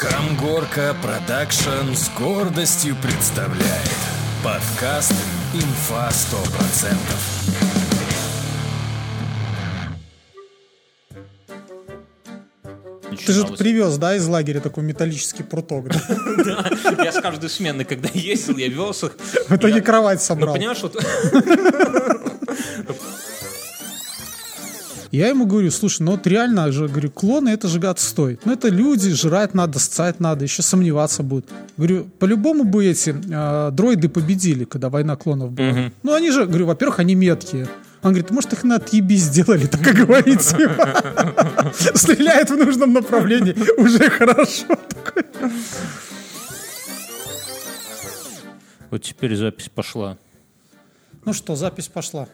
Камгорка Продакшн с гордостью представляет подкаст «Инфа 100%». Ты же привез, да, из лагеря такой металлический пруток, да? Я с каждой смены, когда ездил, я вез их. В итоге кровать Ну, собрал. понимаешь, вот Я ему говорю, слушай, ну вот реально же, говорю, клоны это же гад стоит. Ну это люди, жрать надо, ссать надо, еще сомневаться будут. Говорю, по-любому бы эти э, дроиды победили, когда война клонов была. Ну они же, говорю, во-первых, они меткие. Он говорит, может их на отъеби сделали, так как говорится. Стреляет в нужном направлении, уже хорошо. Вот теперь запись пошла. Ну что, запись пошла.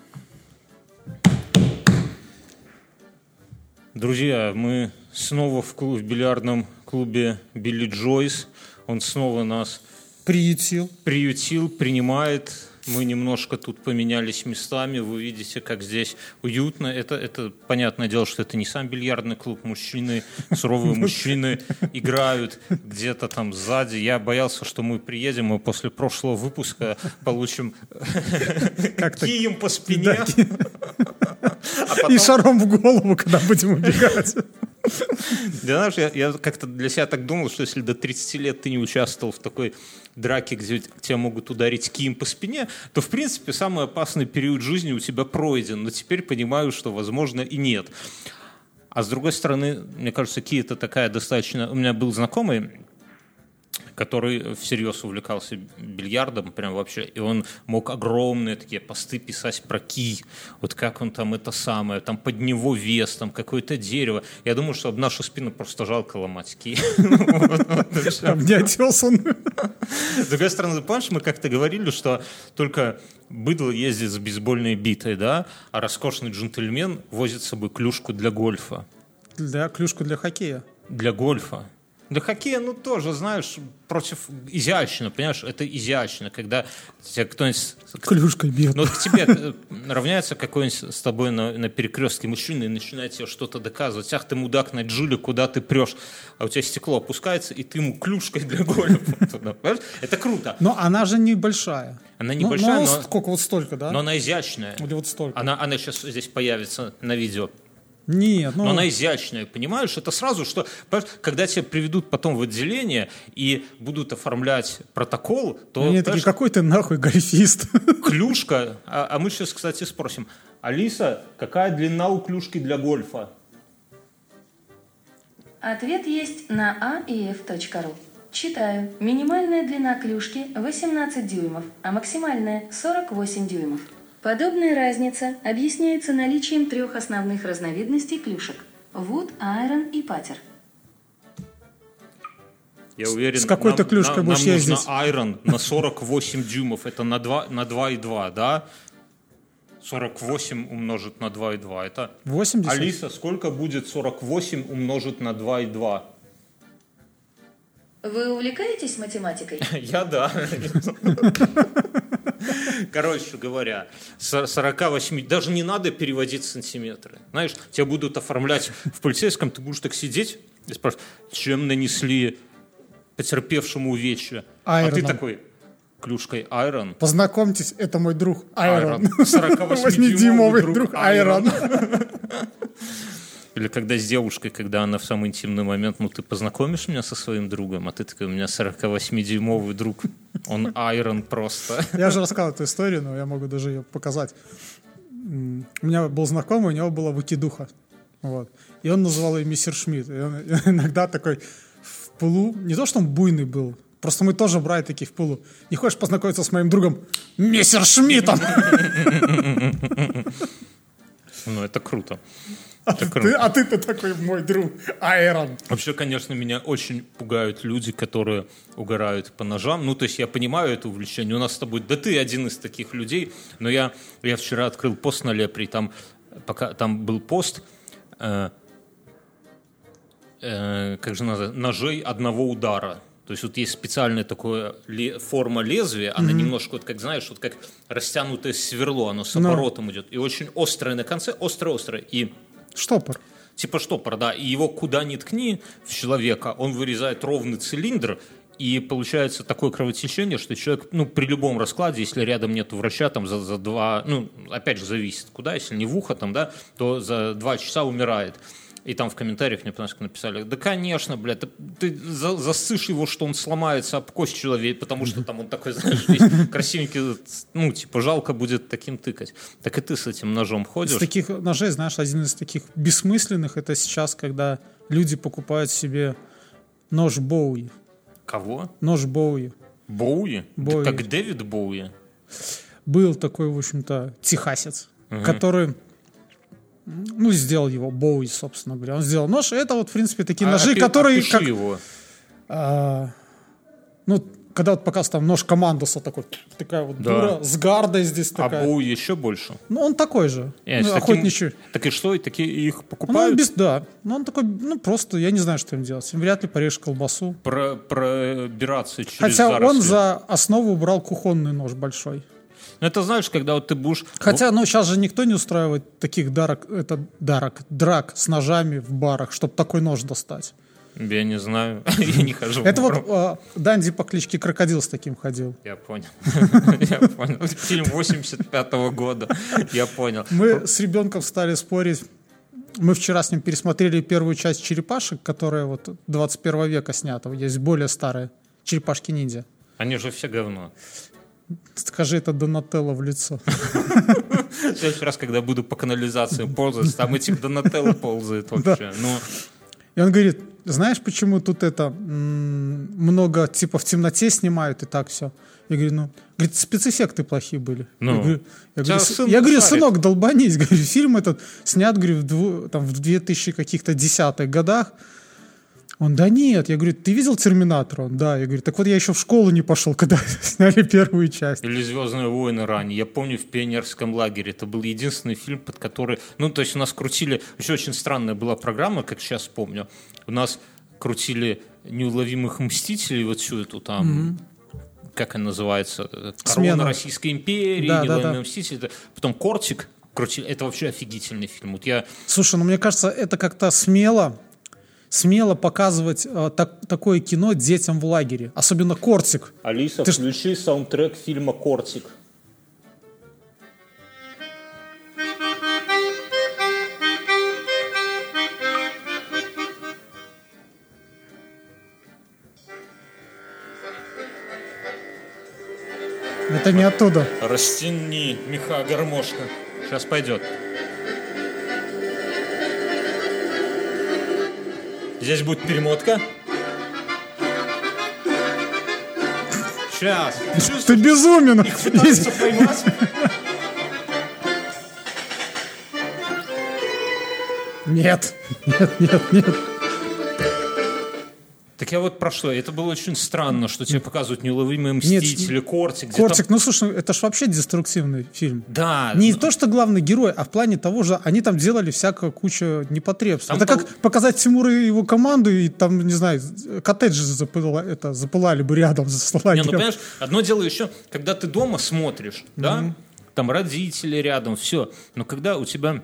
Друзья, мы снова в, клуб- в бильярдном клубе Билли Джойс. Он снова нас Приютил. приютил, принимает. Мы немножко тут поменялись местами. Вы видите, как здесь уютно. Это, это понятное дело, что это не сам бильярдный клуб. Мужчины, суровые мужчины играют где-то там сзади. Я боялся, что мы приедем и после прошлого выпуска получим кием по спине. А И шаром в голову, когда будем убегать. Да, знаешь, я, я как-то для себя так думал, что если до 30 лет ты не участвовал в такой драке, где тебя могут ударить кием по спине, то, в принципе, самый опасный период жизни у тебя пройден. Но теперь понимаю, что, возможно, и нет. А с другой стороны, мне кажется, ки это такая достаточно... У меня был знакомый, который всерьез увлекался бильярдом, прям вообще, и он мог огромные такие посты писать про ки, вот как он там это самое, там под него вес, там какое-то дерево. Я думаю, что об нашу спину просто жалко ломать ки. Обнять он. С другой стороны, помнишь, мы как-то говорили, что только быдло ездит с бейсбольной битой, да, а роскошный джентльмен возит с собой клюшку для гольфа. Для клюшку для хоккея. Для гольфа. Для хоккея, ну, тоже, знаешь, против... Изящно, понимаешь? Это изящно, когда тебя кто-нибудь... Клюшкой бьет. Ну, вот к тебе э, равняется какой-нибудь с тобой на, на перекрестке мужчина и начинает тебе что-то доказывать. Ах, ты мудак на джиле, куда ты прешь? А у тебя стекло опускается, и ты ему клюшкой для понимаешь? Это круто. Но она же небольшая. Она Ну, небольшая, ну, но, сколько, вот столько, да? но она изящная. Или вот столько? Она, она сейчас здесь появится на видео. Нет, ну... Но она изящная, понимаешь? Это сразу, что когда тебя приведут потом в отделение и будут оформлять протокол, то Они такие, какой ты нахуй гольфист? клюшка. А, а мы сейчас, кстати, спросим: Алиса, какая длина у клюшки для гольфа? Ответ есть на а aef.ru. Читаю. Минимальная длина клюшки 18 дюймов, а максимальная 48 дюймов. Подобная разница объясняется наличием трех основных разновидностей клюшек – вуд, айрон и патер. Я уверен, с какой-то нам- клюшкой нам, будешь нам нужно ездить? айрон на 48 дюймов. Это на 2, на 2,2, да? 48 умножить на 2,2. Это 80? Алиса, сколько будет 48 умножить на 2,2? Вы увлекаетесь математикой? Я да. Короче говоря, с 48, даже не надо переводить сантиметры. Знаешь, тебя будут оформлять в полицейском, ты будешь так сидеть и спрашивать, чем нанесли потерпевшему увечья? А ты Айроном. такой, клюшкой айрон. Познакомьтесь, это мой друг Айрон. 48-дюймовый 8-дюймовый друг Айрон. Или когда с девушкой, когда она в самый интимный момент, ну ты познакомишь меня со своим другом, а ты такой, у меня 48-дюймовый друг, он айрон просто. Я же рассказал эту историю, но я могу даже ее показать. У меня был знакомый, у него была выкидуха. Вот. И он называл ее мистер Шмидт. И он иногда такой в пылу, не то, что он буйный был, просто мы тоже брали такие в пылу. Не хочешь познакомиться с моим другом мистер Шмидтом? Ну это круто. А Это ты- а ты-то такой мой друг Айрон. Вообще, конечно, меня очень пугают люди, которые угорают по ножам. Ну, то есть я понимаю это увлечение. У нас с тобой, да ты один из таких людей. Но я, я вчера открыл пост на Лепре, там, пока, там был пост, э, э, как же надо, ножей одного удара. То есть вот есть специальная такая ле- форма лезвия, она немножко, вот как знаешь, вот как растянутое сверло, оно с Ну. оборотом идет. И очень острое на конце, острое-острое. И Штопор. Типа штопор, да, и его куда ни ткни в человека, он вырезает ровный цилиндр, и получается такое кровотечение, что человек, ну, при любом раскладе, если рядом нет врача, там, за, за два, ну, опять же, зависит, куда, если не в ухо, там, да, то за два часа умирает. И там в комментариях мне написали, да, конечно, блядь, ты, ты за, засышь его, что он сломается об кость человек, потому что там он такой, знаешь, весь красивенький, ну, типа, жалко будет таким тыкать. Так и ты с этим ножом ходишь. Из таких ножей, знаешь, один из таких бессмысленных, это сейчас, когда люди покупают себе нож Боуи. Кого? Нож Боуи. Боуи? Боуи. Да, как Дэвид Боуи? Был такой, в общем-то, техасец, угу. который ну, сделал его Боуи, собственно говоря. Он сделал нож. Это вот, в принципе, такие а, ножи, опи- которые... опиши Как, его. а, ну, когда вот показывал там нож командуса такой, такая вот Да. дура с гардой здесь А такая. Боуи еще больше. Ну, он такой же. Э, ну, таким- охотничий. Так и что, и такие их Ну, он покупают? без, да. Ну, он такой, ну, просто, я не знаю, что им делать. Им вряд ли порежешь колбасу. Про, пробираться через Хотя заросли. он за основу убрал кухонный нож большой. Ну, это знаешь, когда вот ты будешь... Хотя, ну, сейчас же никто не устраивает таких дарок, это дарок, драк с ножами в барах, чтобы такой нож достать. Я не знаю, я не хожу. в Это вот а, Данди по кличке Крокодил с таким ходил. Я понял. Я понял. Фильм 85 года. Я понял. Мы с ребенком стали спорить. Мы вчера с ним пересмотрели первую часть «Черепашек», которая вот 21 века снята. Есть более старая. «Черепашки-ниндзя». Они же все говно. Скажи это Донателло в лицо. В следующий раз, когда буду по канализации ползать, там этих Донателло ползает вообще. Ну, И он говорит, знаешь, почему тут это много типа в темноте снимают и так все? Я говорю, ну, говорит, спецэффекты плохие были. Ну. я говорю, я говорю, сын я говорю, сынок, долбанись. Говорю, фильм этот снят, говорю, в, дву- там, в 2000 каких-то десятых годах. Он, да нет. Я говорю, ты видел «Терминатора»? Он, да. Я говорю, так вот я еще в школу не пошел, когда сняли первую часть. Или «Звездные войны» ранее. Я помню в пионерском лагере. Это был единственный фильм, под который... Ну, то есть у нас крутили... Еще очень странная была программа, как сейчас помню. У нас крутили «Неуловимых мстителей», вот всю эту там... Как она называется? Корона Смена. Российской империи, Да, да, «Неуловимые да. мстители». Потом «Кортик» крутили. Это вообще офигительный фильм. Вот я... Слушай, ну мне кажется, это как-то смело, смело показывать э, так- такое кино детям в лагере. Особенно «Кортик». Алиса, Ты ж- включи саундтрек фильма «Кортик». Это не оттуда. Растяни, меха, гармошка. Сейчас пойдет. Здесь будет перемотка. Сейчас. Ты безумен! Пытаются поймать. Нет, нет, нет, нет. Так я вот про что? Это было очень странно, что тебе показывают неуловимые мстители, Кортик. где Кортик, там- ну слушай, это ж вообще деструктивный фильм. Да. Не ну, то, что главный герой, а в плане того же, они там делали всякую кучу непотребств. Там это пол- как показать Тимура и его команду, и там, не знаю, коттеджи запыла- это, запылали бы рядом с Не, ну понимаешь, одно дело еще, когда ты дома смотришь, да, там родители рядом, все. Но когда у тебя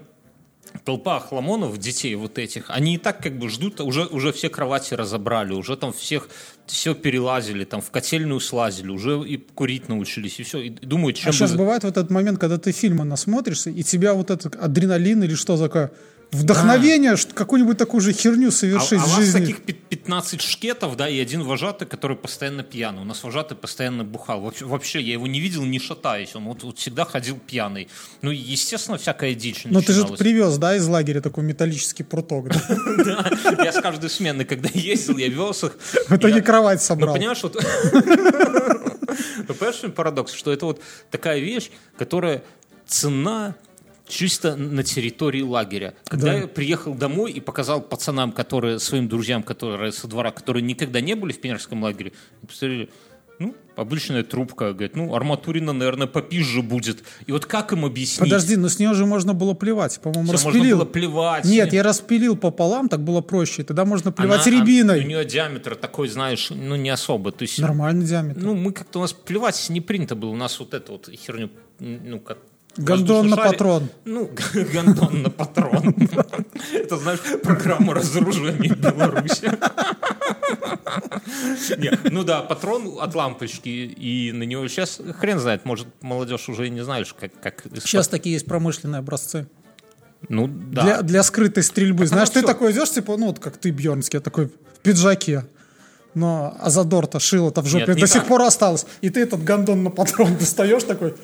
толпа хламонов, детей вот этих, они и так как бы ждут, уже, уже все кровати разобрали, уже там всех все перелазили, там в котельную слазили, уже и курить научились, и все. И думают, чем А сейчас бы- бывает вот этот момент, когда ты фильмы насмотришься, и тебя вот этот адреналин или что такое, вдохновение, что какую-нибудь такую же херню А, совершить а у в вас жизни. таких пи- 15 шкетов, да, и один вожатый, который постоянно пьяный. У нас вожатый постоянно бухал. Вообще, вообще я его не видел, не шатаясь. Он вот, вот всегда ходил пьяный. Ну, естественно, всякая дичь Ну ты же привез, да, из лагеря такой металлический пруток. да? Да, я с каждой смены, когда ездил, я вез их. В итоге кровать Ну, собрал. понимаешь, вот... Ну, понимаешь, парадокс? Что это вот такая вещь, которая цена чисто на территории лагеря. Когда Да. я приехал домой и показал пацанам, которые, своим друзьям, которые со двора, которые никогда не были в пионерском лагере, посмотрели, ну, обычная трубка, говорит, ну, арматурина, наверное, попизже будет. И вот как им объяснить? Подожди, но с нее же можно было плевать. По-моему, можно распилил. было плевать. Нет, я распилил пополам, так было проще. Тогда можно плевать Она- рябиной. У нее диаметр такой, знаешь, ну, не особо. То есть, Нормальный диаметр. Ну, мы как-то у нас плевать не принято было. У нас вот эту вот херню, ну, как Гондон на воздушный шарик- патрон. Ну, гондон на патрон. Это, знаешь, программа разоружения Беларуси. Не, Ну да, патрон от лампочки, и на него сейчас хрен знает, может, молодежь уже и не знаешь, как... Сейчас такие есть промышленные образцы. Ну да. Для, для скрытой стрельбы. Знаешь, ты такой идешь, типа, ну, вот как ты, Бьернский, такой в пиджаке. Но Азадор-то, шило-то в жопе Нет, до сих пор осталось. И ты этот гондон на патрон достаешь такой,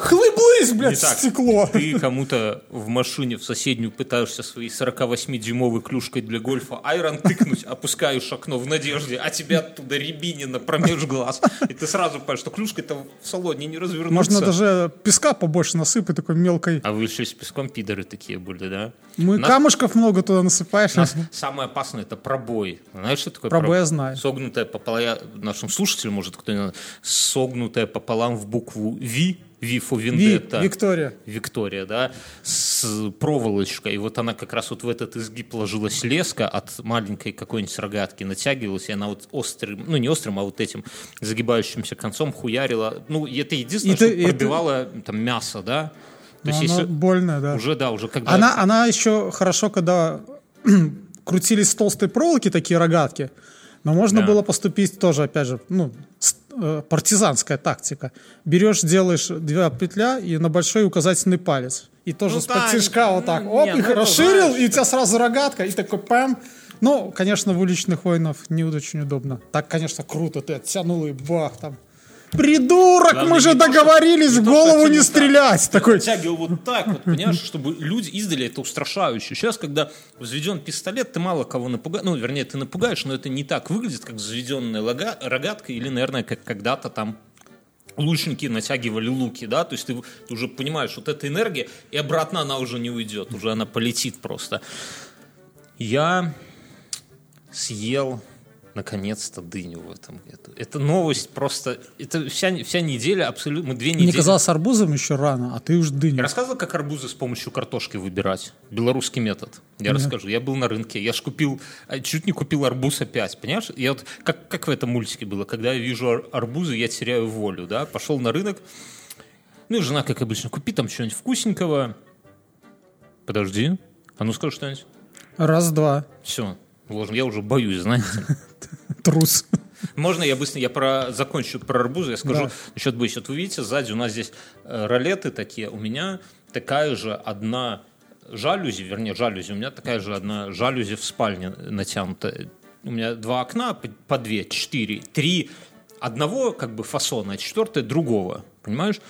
хлыблысь, блядь, Не так. стекло. Ты кому-то в машине в соседнюю пытаешься своей 48-дюймовой клюшкой для гольфа айрон тыкнуть, опускаешь окно в надежде, а тебя оттуда рябинина промеж глаз. И ты сразу понимаешь, что клюшкой-то в салоне не развернуться. Можно даже песка побольше насыпать, такой мелкой. А вы еще с песком пидоры такие были, да? И Нас- камушков много туда насыпаешь. нас самое опасное это пробой. Знаешь, что такое Пробой я знаю. Согнутая пополам, нашим слушателям, может, кто не знает, согнутая пополам в букву V, V for Ви. Виктория. Виктория, да, с проволочкой. И вот она как раз вот в этот изгиб ложилась леска от маленькой какой-нибудь рогатки, натягивалась, и она вот острым, ну не острым, а вот этим загибающимся концом хуярила. Ну, это единственное, И что ты- пробивало там мясо, да. То Но есть она если больная, да. уже, да, уже когда... Она, она еще хорошо, когда крутились с толстой проволоки такие рогатки, но можно Да. было поступить тоже, опять же, ну, э, партизанская тактика. Берешь, делаешь две петля и на большой указательный палец. И тоже Ну с да, подтяжка вот так, оп, не, их ну это расширил, знаешь, и у тебя сразу рогатка, и такой пэм. Ну, конечно, в уличных войнах не очень удобно. Так, конечно, круто, ты оттянул и бах там. Придурок, Главное, мы же договорились в голову не стрелять. Такой, Оттягивал вот так, вот, понимаешь, чтобы люди издали это устрашающе. Сейчас, когда взведен пистолет, ты мало кого напугаешь. Ну, вернее, ты напугаешь, но это не так выглядит, как взведенная лога- рогатка или, наверное, как когда-то там лучники натягивали луки, да, то есть ты, ты уже понимаешь, вот эта энергия, и обратно она уже не уйдет, уже она полетит просто. Я съел наконец-то дыню в этом году. Это новость просто, это вся, вся неделя абсолютно, мы две недели... Мне казалось, арбузом еще рано, а ты уж Я дыню. рассказывал, как арбузы с помощью картошки выбирать? Белорусский метод. Я расскажу. Я был на рынке, я ж купил, а, чуть не купил арбуз опять, понимаешь? Я вот, как, как в этом мультике было, когда я вижу ар- арбузы, я теряю волю, да? Пошел на рынок, ну и жена, как обычно, купи там что-нибудь вкусненького. Подожди, а ну скажи что-нибудь. Раз-два. Все, ложно. Я уже боюсь, знаете. Трус. Можно я быстро, я про, закончу про арбузы, я скажу Да. насчет бычья. Вот вы видите, сзади у нас здесь э, ролеты такие, у меня такая же одна жалюзи, вернее, жалюзи, у меня такая же одна жалюзи в спальне натянута. У меня два окна, по две, четыре, три одного как бы фасона, а четвертое другого, понимаешь?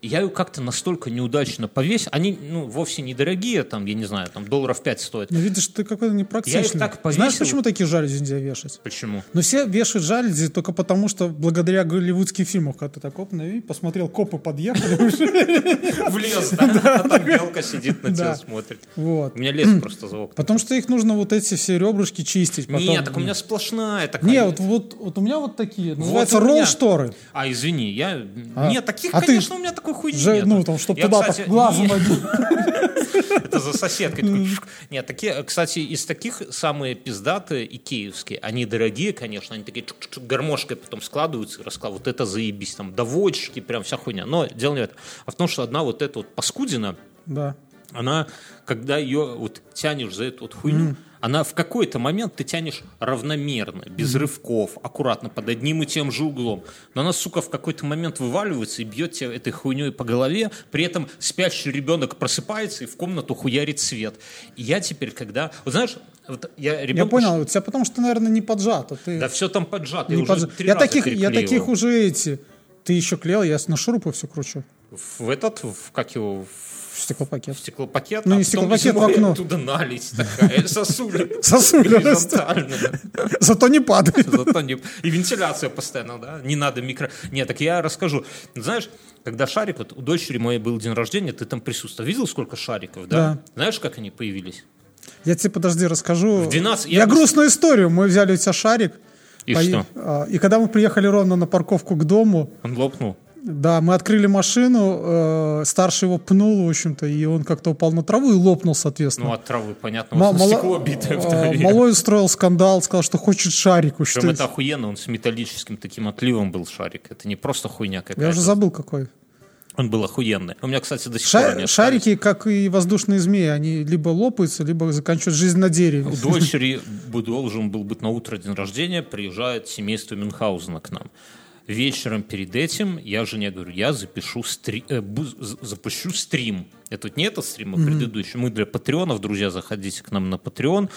И я ее как-то настолько неудачно повесил. Они, ну, вовсе недорогие, там, я не знаю, там, долларов 5 стоят. Ну, видишь, ты какой-то непрактичный. Я их так повесил. Знаешь, почему такие жалюзи нельзя вешать? Почему? Но все вешают жалюзи только потому, что благодаря голливудским фильмам, когда ты так оп, ну, и посмотрел, копы подъехали. Влез, да? А там белка сидит на тебя смотрит. Вот. У меня лес просто окном. Потому что их нужно вот эти все ребрышки чистить. Нет, так у меня сплошная такая. Не, вот, у меня вот такие, называются ролл-шторы. А, извини, я... А. Нет, таких, А конечно, у меня такой хуйни нет. ну, там, чтоб Я, туда кстати, так глазом. Это за соседкой. Нет, такие, кстати, из таких самые пиздатые и киевские. Они дорогие, конечно, они такие гармошкой потом складываются раскладывают. Вот это заебись, там, доводчики, прям вся хуйня. Но дело не в этом. А в том, что одна вот эта вот паскудина, Да. она, когда ее вот тянешь за эту вот хуйню, она в какой-то момент ты тянешь равномерно, без рывков, аккуратно, под одним и тем же углом. Но она, сука, в какой-то момент вываливается и бьет тебя этой хуйней по голове, при этом спящий ребенок просыпается и в комнату хуярит свет. И я теперь, когда... Вот знаешь, вот я Я ребенку... понял, у тебя потому что, наверное, не поджато. Ты Да все там поджато, я не уже поджа- я таких, я таких уже эти. Ты еще клеил, я на шурупы все кручу. В этот, в, как его, В стеклопакет. стеклопакет, Ну, а не стеклопакет, в окно. оттуда налить такая. Сосули Горизонтально. Зато не падает. Зато не... И вентиляция постоянно, да? Не надо микро... Нет, так я расскажу. Знаешь, когда шарик, вот у дочери моей был день рождения, ты там присутствовал. Видел, сколько шариков, да? Да. Знаешь, как они появились? Я тебе, подожди, расскажу. В 12 Я, я грустную историю. Мы взяли у тебя шарик. И пое- что? а, И когда мы приехали ровно на парковку к дому, Он лопнул. Да, мы открыли машину, э, старший его пнул, в общем-то, и он как-то упал на траву и лопнул, соответственно. Ну, от травы, понятно. Вот мало- стекло битое в э, траве. Малой устроил скандал, сказал, что хочет шарик. Причем это охуенно, он с металлическим таким отливом был шарик. Это не просто хуйня какая-то. Я уже забыл какой. Он был охуенный. У меня, кстати, до сих Ша- пор шарики, как и воздушные змеи, они либо лопаются, либо заканчивают жизнь на дереве. У дочери бу- должен был быть на утро день рождения, приезжает семейство Мюнхгаузена к нам. Вечером перед этим я жене говорю, я запишу стри- э, запущу стрим. Это не этот стрим, а предыдущий. Мы для патреонов, друзья, заходите к нам на Patreon.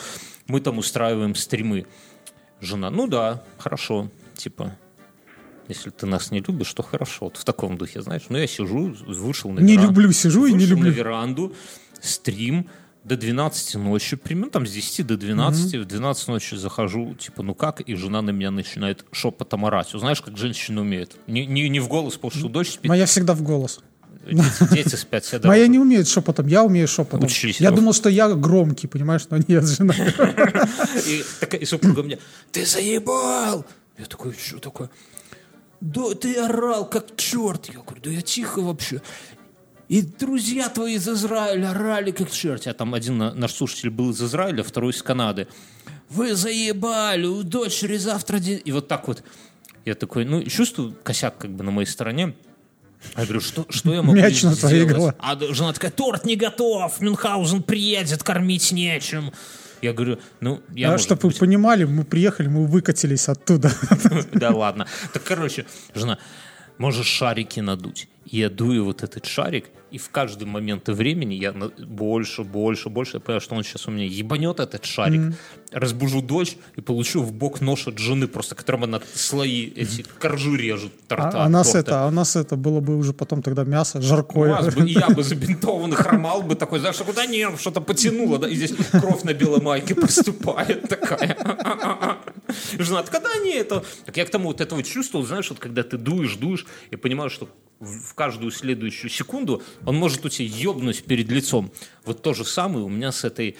Мы там устраиваем стримы. Жена, ну да, хорошо, типа, если ты нас не любишь, то хорошо. Вот в таком духе, знаешь. Ну, я сижу, вышел на Не веранду. люблю, сижу и не Вышел на люблю. веранду, стрим до 12 ночи, примерно там с 10 до 12, в 12 ночи захожу, типа, ну как, и жена на меня начинает шепотом орать. Знаешь, как женщины умеют. Не, не, не в голос, потому что дочь спит, Моя всегда в голос. дети, дети спят все Моя не умеет шепотом, я умею шепотом. Учись, я думал, что я громкий, понимаешь, но нет, жена. И, такая, и супруга мне, ты заебал! Я такой, что такое? Да ты орал, как черт. Я говорю, да я тихо вообще. И друзья твои из Израиля орали, как черт. А там один на- наш слушатель был из Израиля, второй из Канады. Вы заебали, у дочери завтра день... И вот так вот. Я такой, ну, чувствую косяк как бы на моей стороне. Я говорю, что, что я могу Мяч на твоей сделать? голове. А жена такая, торт не готов, Мюнхгаузен приедет, кормить нечем. Я говорю, ну, я, А может чтобы вы быть, понимали, мы приехали, мы выкатились оттуда. да ладно. Так, короче, жена, можешь шарики надуть. Я дую вот этот шарик, и в каждый момент времени я больше, больше, больше. Я понимаю, что он сейчас у меня ебанет этот шарик. Разбужу дочь и получу в бок нож от жены, просто которым она слои эти коржи режет торта. А, а нас торта. это, а у нас это было бы уже потом тогда мясо У жаркое. вас бы, я бы забинтованный хромал бы такой, знаешь, куда нет, что-то потянуло, да, и здесь кровь на белой майке проступает такая. Жена, когда не это? Так я к тому вот этого чувствовал, знаешь, вот когда ты дуешь, дуешь, и понимаешь, что в каждую следующую секунду он может у тебя ебнуть перед лицом. Вот то же самое у меня с этой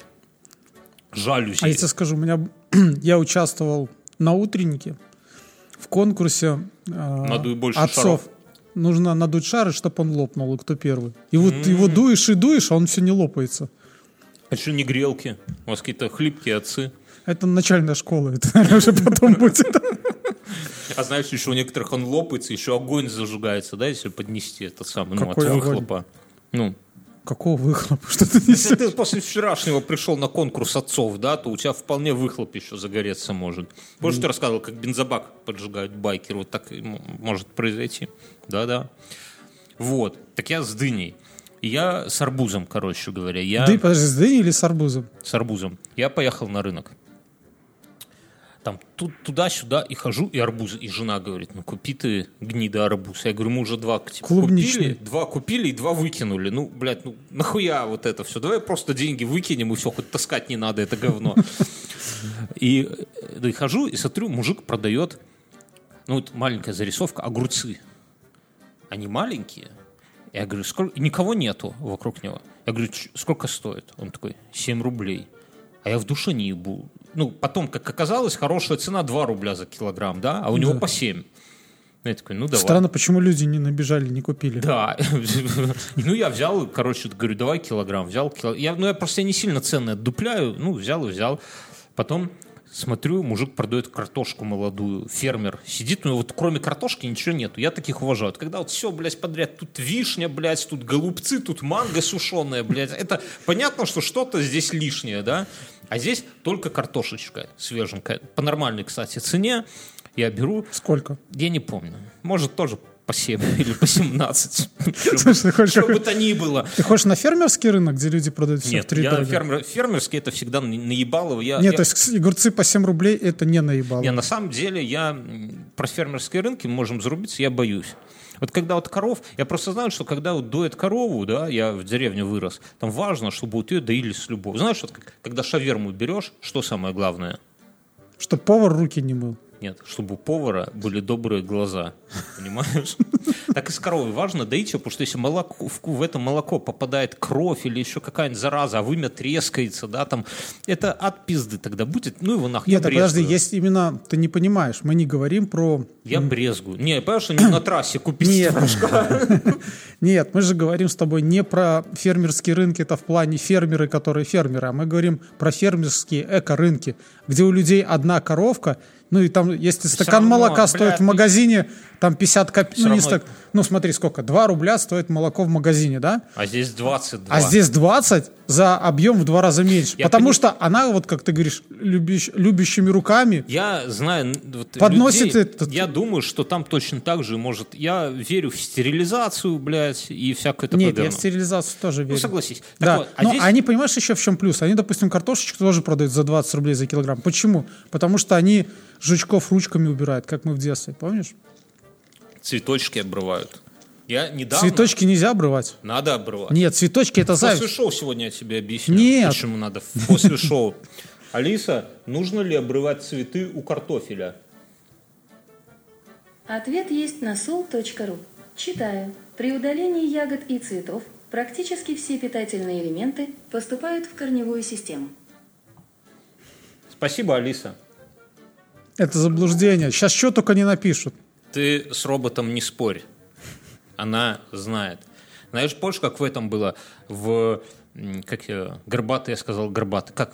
жалюзи. А я тебе скажу, у меня я участвовал на утреннике в конкурсе э, Надуй больше отцов. шаров. Нужно надуть шары, чтобы он лопнул, и кто первый. И вот его дуешь и дуешь, а он все не лопается. А что не грелки? У вас какие-то хлипкие отцы. Это начальная школа, это наверное, уже потом будет. А знаешь, еще у некоторых он лопается, еще огонь зажигается, да, если поднести это самое, ну, от Какой огонь? выхлопа. Ну, Какого выхлопа? Что ты если несешь? ты после вчерашнего пришел на конкурс отцов, да, то у тебя вполне выхлоп еще загореться может. Помнишь, ты рассказывал, как бензобак поджигают байкеры, вот так может произойти. Да-да. Вот. Так я с дыней. Я с арбузом, короче говоря. Я Ты, подожди, с дыней или с арбузом? с арбузом. Я поехал на рынок. Там тут, туда-сюда и хожу, и арбуз. И жена говорит, ну купи ты гнида арбуз. Я говорю, мы уже два типа, купили, два купили и два выкинули. Ну, блядь, ну нахуя вот это все? Давай просто деньги выкинем, и все, хоть таскать не надо это говно. И, э, да, и хожу, и смотрю, мужик продает, ну, вот маленькая зарисовка, огурцы. Они маленькие. Я говорю, сколько... никого нету вокруг него. Я говорю, «Ч- сколько стоит? Он такой, 7 рублей. А я в душе не ебу. Ну, потом, как оказалось, хорошая цена 2 рубля за килограмм, да? А у него Да. по 7. Я такой, ну давай. Странно, почему люди не набежали, не купили. Да. ну, я взял, короче, говорю, давай килограмм. Взял килограмм. Я, ну, я просто не сильно цены отдупляю. Ну, взял и взял. Потом смотрю, мужик продает картошку молодую. Фермер сидит, у него вот кроме картошки ничего нету. Я таких уважаю. Вот Когда вот все, блядь, подряд. Тут вишня, блядь, тут голубцы, тут манго сушеная, блядь. Это понятно, что что-то здесь лишнее, да? А здесь только картошечка свеженькая. По нормальной, кстати, цене. Я беру, Сколько? я не помню. Может, тоже по 7 или по 17. Слушай, ты хочешь, Что бы то ни было. ты хочешь на фермерский рынок, где люди продают все в Нет, три я дорого? фермер, фермерский это всегда на- наебалово. Нет, то есть огурцы по 7 рублей это не наебало. не, на самом деле я про фермерские рынки можем зарубиться, я боюсь. Вот когда вот коров, я просто знаю, что когда вот доят корову, да, я в деревне вырос, там важно, чтобы вот ее доили с любовью. Знаешь, вот когда шаверму берешь, что самое главное? Чтоб повар руки не мыл. Нет, чтобы у повара были добрые глаза. Понимаешь? Так и с коровой важно доить ее, потому что если молоко, в, это молоко попадает кровь или еще какая-нибудь зараза, а вымя трескается, да, там, это от пизды тогда будет. Ну его нахуй. Нет, а подожди, есть именно, ты не понимаешь, мы не говорим про... Я брезгую. Не, понимаешь, что не на трассе купить Нет. Нет, мы же говорим с тобой не про фермерские рынки, это в плане фермеры, которые фермеры, а мы говорим про фермерские эко-рынки, где у людей одна коровка, Ну и там, если стакан равно, молока стоит в ты- магазине, там 50 копеек, ну, равно- стак- ну смотри, сколько, 2 рубля стоит молоко в магазине, да? А здесь 22. А здесь 20 за объем в два раза меньше. Я потому пони- что она, вот как ты говоришь, любящ- любящими руками, Я знаю, вот Подносит людей, этот- я думаю, что там точно так же может. Я верю в стерилизацию, блядь, и всякое такое. Нет, я говно. в стерилизацию тоже верю. Ну, согласись. Так Да, вот, а но здесь- они, понимаешь, еще в чем плюс? Они, допустим, картошечку тоже продают за 20 рублей за килограмм. Почему? Потому что они жучков ручками убирают, как мы в детстве, помнишь? Цветочки обрывают. Я недавно... Цветочки нельзя обрывать. Надо обрывать. Нет, цветочки это После зависть. шоу сегодня я тебе объясню, Нет. почему надо после шоу. Алиса, нужно ли обрывать цветы у картофеля? Ответ есть на sol.ru. Читаю. При удалении ягод и цветов практически все питательные элементы поступают в корневую систему. Спасибо, Алиса. Это заблуждение. Сейчас что только не напишут. Ты с роботом не спорь. Она знает. Знаешь, помнишь, как в этом было? В... Как я... Горбатый, я сказал, горбатый. Как?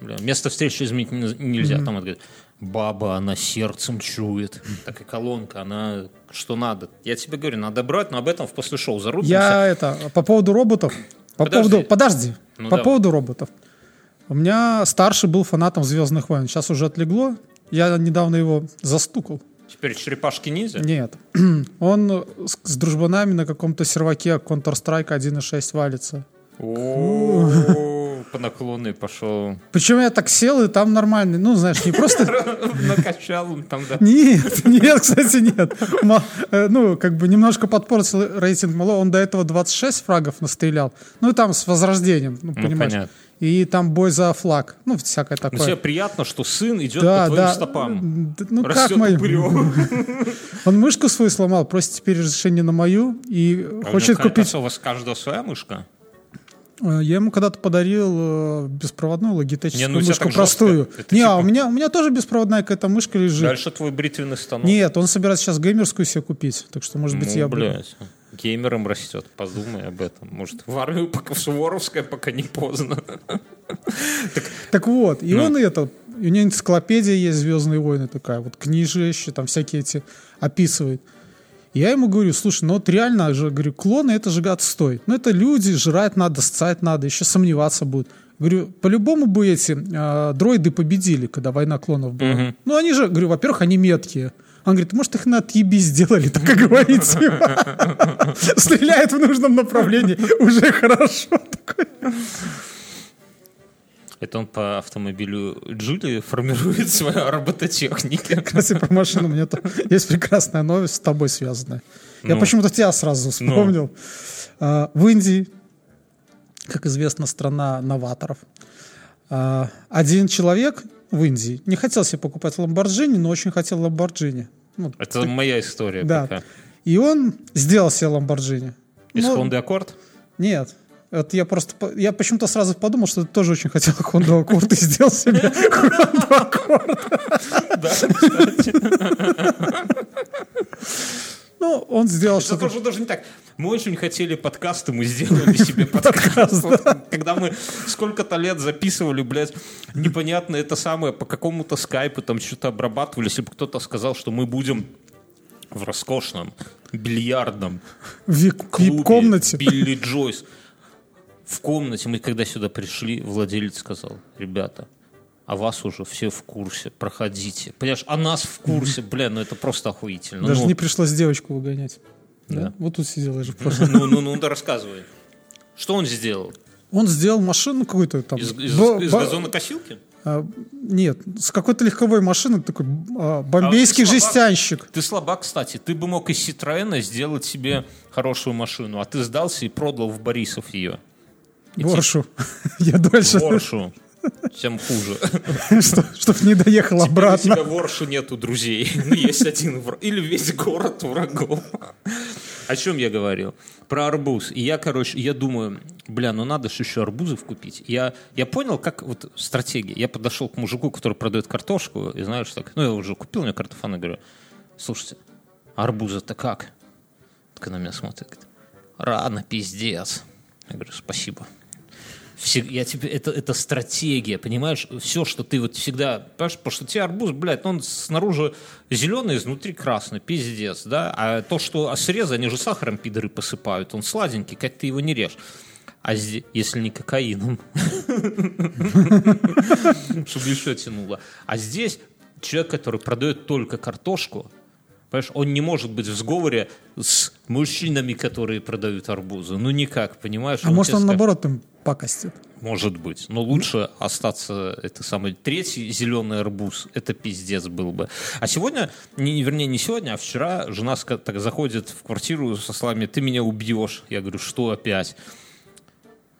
Бля, место встречи изменить не- нельзя. Там он говорит, баба, она сердцем чует. Так и колонка, она что надо. Я тебе говорю, надо брать, но об этом в после шоу зарубимся. Я это, по поводу роботов. По Подожди. поводу, подожди. Ну, по давай. поводу роботов. У меня старший был фанатом Звездных войн. Сейчас уже отлегло. Я недавно его застукал. Теперь черепашки ниндзя? Нет. Он с, с дружбанами на каком-то серваке Counter-Strike 1.6 валится. О, По наклонной пошел. Причем я так сел, и там нормальный. Ну, знаешь, не просто... Накачал он там, да. Нет, нет, кстати, нет. Э, Ну, как бы немножко подпортил рейтинг Мало. Он до этого 26 фрагов настрелял. Ну, и там с возрождением, ну, понимаешь. И там бой за флаг. Ну, всякое Ну, тебе такое. приятно, что сын идет Да, по твоим да. стопам. Ну, как Растет мою? упырем. Он мышку свою сломал, просит теперь разрешение на мою и хочет Ну, купить... у вас каждого своя мышка? Э, Я ему когда-то подарил э, беспроводную Не, логитечную ну мышку простую. Это Не, а типа- у меня, у меня тоже беспроводная какая-то мышка лежит. Дальше твой бритвенный станок. Нет, он собирается сейчас геймерскую себе купить. Так что, может быть, ну, я блядь. Геймером растет, подумай об этом. Может, в армию пока в Суворовское, пока не поздно. Так вот, и Ну. он это, у него энциклопедия есть «Звездные войны» такая, вот книжище, там всякие эти описывает. Я ему говорю, слушай, ну вот реально же, говорю, клоны это же отстой. Ну это люди, жрать надо, сцать надо, еще сомневаться будут. Говорю, по-любому бы эти э, дроиды победили, когда война клонов была. Ну они же, говорю, во-первых, они меткие. Он говорит, может, их на отъеби сделали, так как говорится. Стреляет в нужном направлении, уже хорошо. Это он по автомобилю Джули формирует свою робототехнику. Кстати, про машину меня то есть прекрасная новость с тобой связанная. Я Ну. почему-то тебя сразу вспомнил. А, В Индии, как известно, страна новаторов, а, один человек в Индии не хотел себе покупать Ламборджини, но очень хотел Ламборджини. Ну, Это моя история да. пока. И он сделал себе Ламборджини. Из Ну, Honda Accord? Нет. Это я просто... Я почему-то сразу подумал, что ты тоже очень хотел Honda Accord и сделал себе Honda Accord. Да, кстати. Ну, он сделал Это что-то... тоже даже не так. Мы очень хотели подкасты, мы сделали себе подкаст. Когда мы сколько-то лет записывали, блядь, непонятно это самое, по какому-то скайпу там что-то обрабатывали, если бы кто-то сказал, что мы будем в роскошном бильярдном вип-комнате. Билли Джойс. В комнате мы когда сюда пришли, владелец сказал, ребята, а вас уже все в курсе, проходите. Понимаешь, а нас в курсе, бля, ну это просто охуительно. Даже Ну, не пришлось девочку выгонять. Да. Да. Вот тут сидела же в прошлом. Ну, ну, ну, да рассказывай. Что он сделал? Он сделал машину какую-то там. Из, из- из газонокосилки? а, нет, с какой-то легковой машины такой а, бомбейский А ты слабак. жестянщик. Ты слабак, кстати. Ты бы мог из Ситроена сделать себе хорошую машину, а ты сдался и продал в Борисов ее. Воршу. Я дальше, Воршу. Тем хуже. чтобы не доехал Теперь у обратно. тебя воршу нету друзей. Ну, Есть один враг. Или весь город врагов. О чем я говорил? Про арбуз. И я, короче, я думаю, бля, ну надо же еще арбузов купить. Я, я понял, как вот стратегия. Я подошел к мужику, который продает картошку, и знаешь, так, ну я уже купил мне картофан, и говорю, слушайте, арбуза-то как? Так на меня смотрит, говорит, рано, пиздец. Я говорю, спасибо. Я тебе, это, это стратегия, понимаешь? Все, что ты вот всегда... Понимаешь, потому что тебе арбуз, блядь, он снаружи зеленый, изнутри красный, пиздец, да? А то, что срезы, они же сахаром пидоры посыпают, он сладенький, как ты его не режь. А здесь, если не кокаином, чтобы еще тянуло. А здесь человек, который продает только картошку, Понимаешь, он не может быть в сговоре с мужчинами, которые продают арбузы. Ну никак, понимаешь? А может тебе он скажет, наоборот им пакостит? Может быть. Но лучше остаться, это самый третий зеленый арбуз. Это пиздец был бы. А сегодня, не, вернее, не сегодня, а вчера жена так заходит в квартиру со словами «ты меня убьешь». Я говорю, что опять?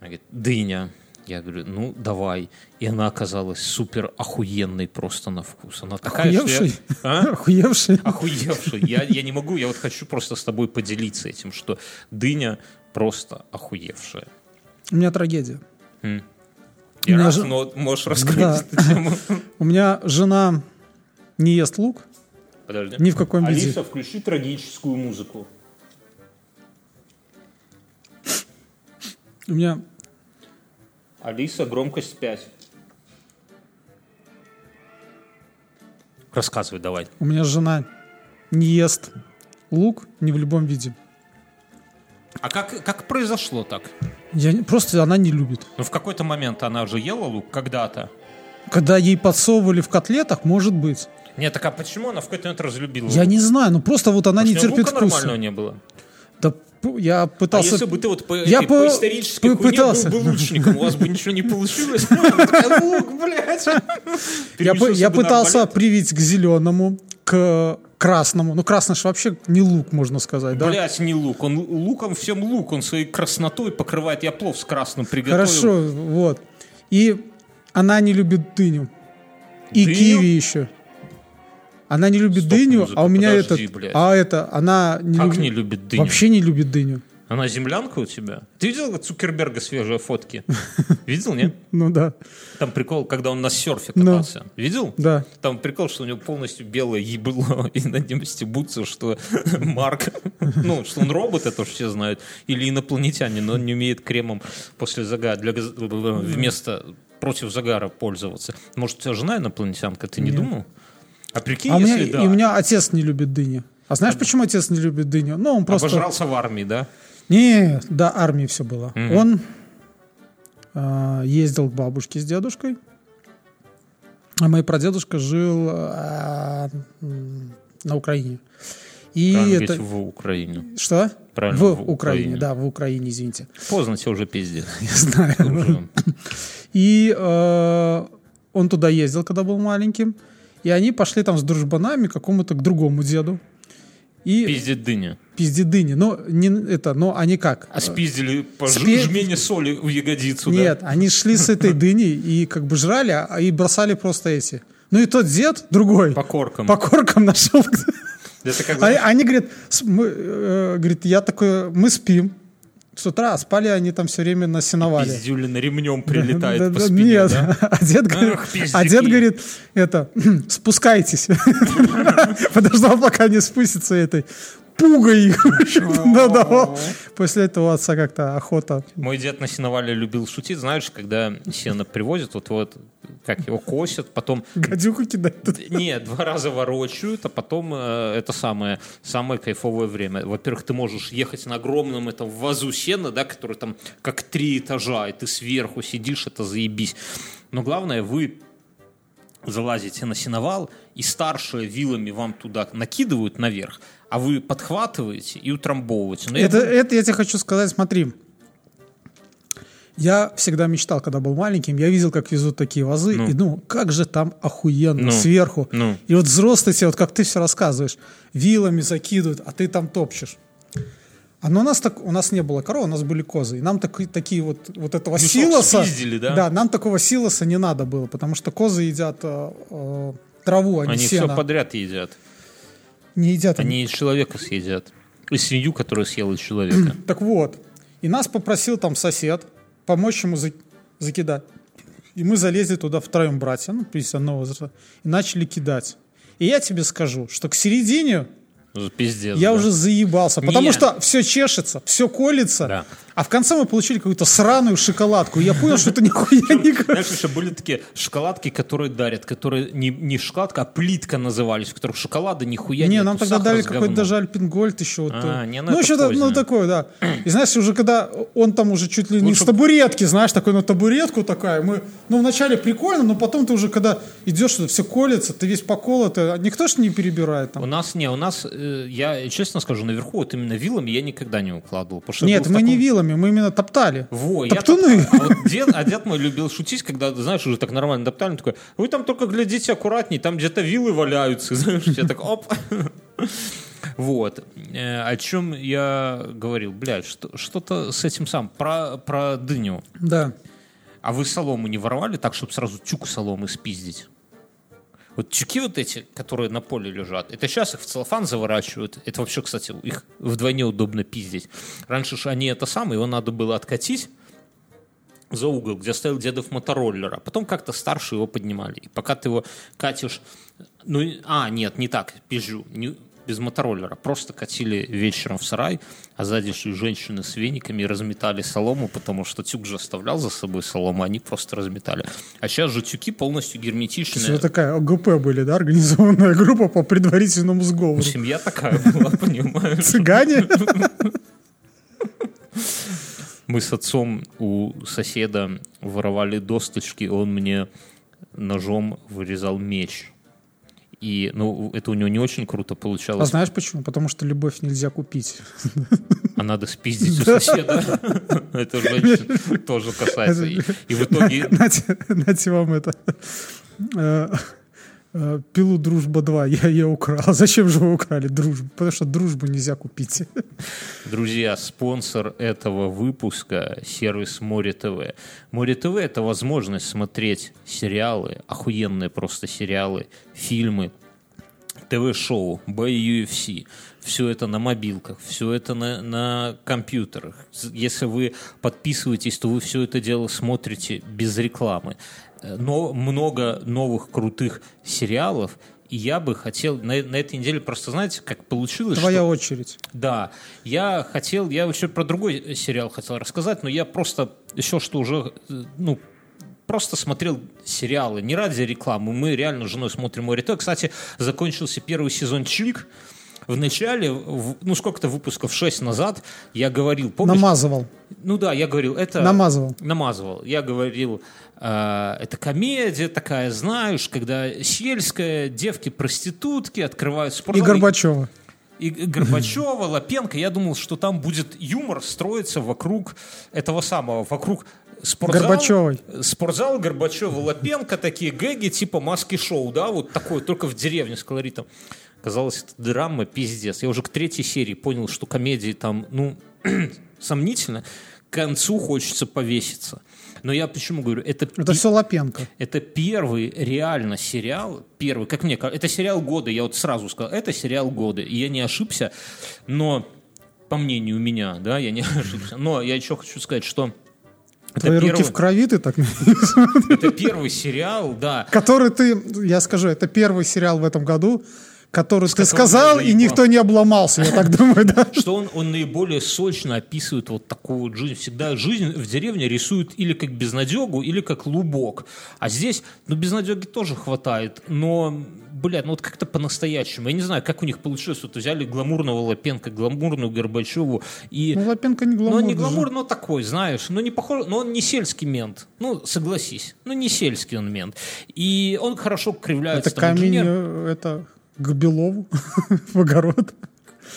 Она говорит, дыня. Я говорю, ну, давай. И она оказалась супер охуенной просто на вкус. Она такая, что я- Охуевший? А? Охуевший? Охуевший. Я, я не могу, я вот хочу просто с тобой поделиться этим, что дыня просто охуевшая. У меня трагедия. Я меня рад, же- но можешь раскрыть Да. эту тему. У меня жена не ест лук, Подожди. ни в каком виде. Алиса, включи трагическую музыку. У меня Алиса, громкость 5. Рассказывай давай. У меня жена не ест лук ни в любом виде. А как, как произошло так? Я не- просто она не любит. Ну, в какой-то момент она же ела лук когда-то. Когда ей подсовывали в котлетах, может быть. Нет, так а почему она в какой-то момент разлюбила Я лук? не знаю, ну просто вот она не Может, у неё терпит лука вкуса. нормального не было. П- я А пытался... если бы ты вот по, Я этой- по- по исторической по- пытался. был бы лучником, у вас бы ничего не получилось. Я, пытался привить к зеленому, к красному. Ну, красный же вообще не лук, можно сказать, да? Блять, не лук. Он луком всем лук. Он своей краснотой покрывает. Я плов с красным приготовил. Хорошо, вот. И она не любит дыню. И Дыню? киви еще. Она не любит Стоп, дыню, музыка, а у меня подожди, этот... блядь. А это, она не Как любит... не любит дыню? Вообще не любит дыню. Она землянка у тебя? Ты видел Цукерберга свежие фотки? Видел, нет? Ну да, Там прикол, когда он на серфе Ну. катался. Видел? да. Там прикол, что у него полностью белое ебло, и над ним стебутся, что Марк, ну, что он робот, это уж все знают, или инопланетянин, но он не умеет кремом после загара, для, вместо против загара пользоваться. Может, у тебя жена инопланетянка, ты не думал? А прикинь, А у меня, если да, и у меня отец не любит дыню. А знаешь, почему отец не любит дыню? Ну, он просто... обожрался в армии, да? Не, до армии все было. Он э, ездил к бабушке с дедушкой, а мой прадедушка жил э, на Украине. И Правильно это... в Украине. Что? Правильно, в, в Украине, Украине. да, в Украине, извините. Поздно тебе уже пиздец. Я знаю. И э, он туда ездил, когда был маленьким. И они пошли там с дружбанами к какому-то к другому деду. И Пиздит дыня. пиздит дыни. Но не это, но они как? А спиздили по ж- Спи- жмене соли в ягодицу, да? Нет, они шли с этой дыней и как бы жрали, а и бросали просто эти. Ну и тот дед, другой, По коркам. по коркам нашел. Это как, Они, знаешь, они говорят, с- мы, э, говорит, я такой, мы спим. С утра спали они там все время на сеновале. Пиздюлина ремнем прилетает Да, по да, спине, Нет, да? а дед говорит, Ах, а дед говорит, это, спускайтесь. Подождал, пока не спустится этой пугой их. надавал. После этого отца как-то охота. Мой дед на сеновале любил шутить, знаешь, когда сено привозят, вот вот как его косят, потом Гадюку кидает. нет, два раза ворочают, а потом э, это самое самое кайфовое время. Во-первых, ты можешь ехать на огромном этом вазу сена, да, который там как три этажа, и ты сверху сидишь, это заебись. Но главное, вы залазите на сеновал, и старшие вилами вам туда накидывают наверх, а вы подхватываете и утрамбовываете. Но я Это, это я тебе хочу сказать, смотри. Я всегда мечтал, когда был маленьким, я видел, как везут такие вазы, и думал, как же там охуенно, Ну, сверху. ну. И вот взрослые тебе, вот как ты все рассказываешь, вилами закидывают, а ты там топчешь. А но у нас, так, у нас не было коров, у нас были козы. И нам таки- такие вот, вот этого Мешок силоса... спиздили, да? Да, нам такого силоса не надо было, потому что козы едят э, э, траву, а не Они сено. все подряд едят. Не едят Они и человека съедят. И свинью, которая съела человека. Так вот, и нас попросил там сосед помочь ему за- закидать. И мы залезли туда втроем братья, ну, 51 возраста, и начали кидать. И я тебе скажу, что к середине Пиздец. я да. уже заебался, потому Нет. что все чешется, все колется, Да. А в конце мы получили какую-то сраную шоколадку. И я понял, что это нихуя не... Знаешь, еще были такие шоколадки, которые дарят, которые не, не шоколадка, а плитка назывались, в которых шоколада нихуя Не, нету, нам тогда дали какой-то даже Альпингольд еще. Вот, А, э, не, ну ну, что-то, ну, позднее. такое, да. И знаешь, уже когда он там уже чуть ли не Лучше с табуретки, знаешь, такой на табуретку такая. Мы, ну, вначале прикольно, но потом ты уже, когда идешь, что все колется, ты весь поколотый, а никто ж не перебирает там. У нас, не, у нас, э, я честно скажу, наверху вот именно вилами я никогда не укладывал. Нет, мы не таком- вилами, мы именно топтали. Во, я Топтуны. топ- а вот дед, а дед мой любил шутить, когда, знаешь, уже так нормально топтали, он такой, вы там только глядите аккуратней, там где-то вилы валяются, знаешь, я так, оп. Вот. Э, О чем я говорил? Блядь, что, что-то с этим сам. Про, про дыню. Да. А вы солому не воровали так, чтобы сразу тюк соломы спиздить? Вот тюки вот эти, которые на поле лежат, это сейчас их в целлофан заворачивают. Это вообще, кстати, их вдвойне удобно пиздить. Раньше же они это самое, его надо было откатить за угол, где стоял дедов мотороллер, а потом как-то старше его поднимали. И пока ты его катишь... Ну, а, нет, не так, пизжу. Не, без мотороллера. Просто катили вечером в сарай, а сзади шли женщины с вениками и разметали солому, потому что тюк же оставлял за собой солому, они просто разметали. А сейчас же тюки полностью герметичные. вы такая ОГП были, да, организованная группа по предварительному сговору. Семья такая была, понимаешь? Цыгане? Мы с отцом у соседа воровали досточки, он мне ножом вырезал меч. И, ну, это у него не очень круто А получалось, знаешь почему? Потому что любовь нельзя купить. а надо спиздить у соседа. Это женщин тоже касается. И в итоге Нате нате вам это. Э, Пилу «Дружба 2» я ее украл. Зачем же вы украли дружбу? Потому что дружбу нельзя купить. Друзья, спонсор этого выпуска – сервис Море ТВ. Море ТВ – это возможность смотреть сериалы, охуенные просто сериалы, фильмы, ТВ-шоу, бои UFC. Все это на мобилках, все это на, на компьютерах. Если вы подписываетесь, то вы все это дело смотрите без рекламы. Э, Но много новых крутых сериалов. И я бы хотел на, на этой неделе просто, знаете, как получилось, Твоя что... очередь. Да, я хотел, я еще про другой сериал хотел рассказать, но я просто еще что уже, э, ну, просто смотрел сериалы, не ради рекламы. Мы реально с женой смотрим «Море ТВ». Кстати, закончился первый сезон «Чик». В начале, в- ну, сколько-то выпусков, шесть назад, я говорил, помнишь? Намазывал. Ну да, я говорил, это... Намазывал. Намазывал. Я говорил, э, это комедия такая, знаешь, когда сельская, девки-проститутки открывают И спортзал. Горбачева. И Горбачева, Лапенко, я думал, что там будет юмор строиться вокруг этого самого, вокруг спортзала. Горбачевой. Спортзал, Горбачева, Лапенко, такие гэги типа маски-шоу, да, вот такое, только в деревне с колоритом. Казалось, это драма, пиздец. Я уже к третьей серии понял, что комедии там, ну, сомнительно. К концу хочется повеситься. Но я почему говорю, это, Это все Лапенко. это первый реально сериал, первый, как мне кажется, это сериал года, я вот сразу сказал, это сериал года, и я не ошибся, но по мнению меня, да, я не ошибся, но я еще хочу сказать, что это Твои руки первый, в крови ты так... это первый сериал, да, Который ты, я скажу, это первый сериал в этом году, который ты сказал, и никто не обломался, я так думаю, да? что он, он наиболее сочно описывает вот такую вот жизнь. Всегда жизнь в деревне рисуют или как безнадегу, или как лубок. А здесь, ну, безнадеги тоже хватает, но, блядь, ну вот как-то по-настоящему. Я не знаю, как у них получилось. Вот взяли гламурного Лапенко, гламурную Горбачеву и... Ну, Лапенко не Ну, гламурный он не же. гламур, но такой, знаешь, ну не похож, но он не сельский мент. Ну, согласись, ну не сельский он мент. И он хорошо кривляется. Это там, камень, инженер. э, это к Белову в огород.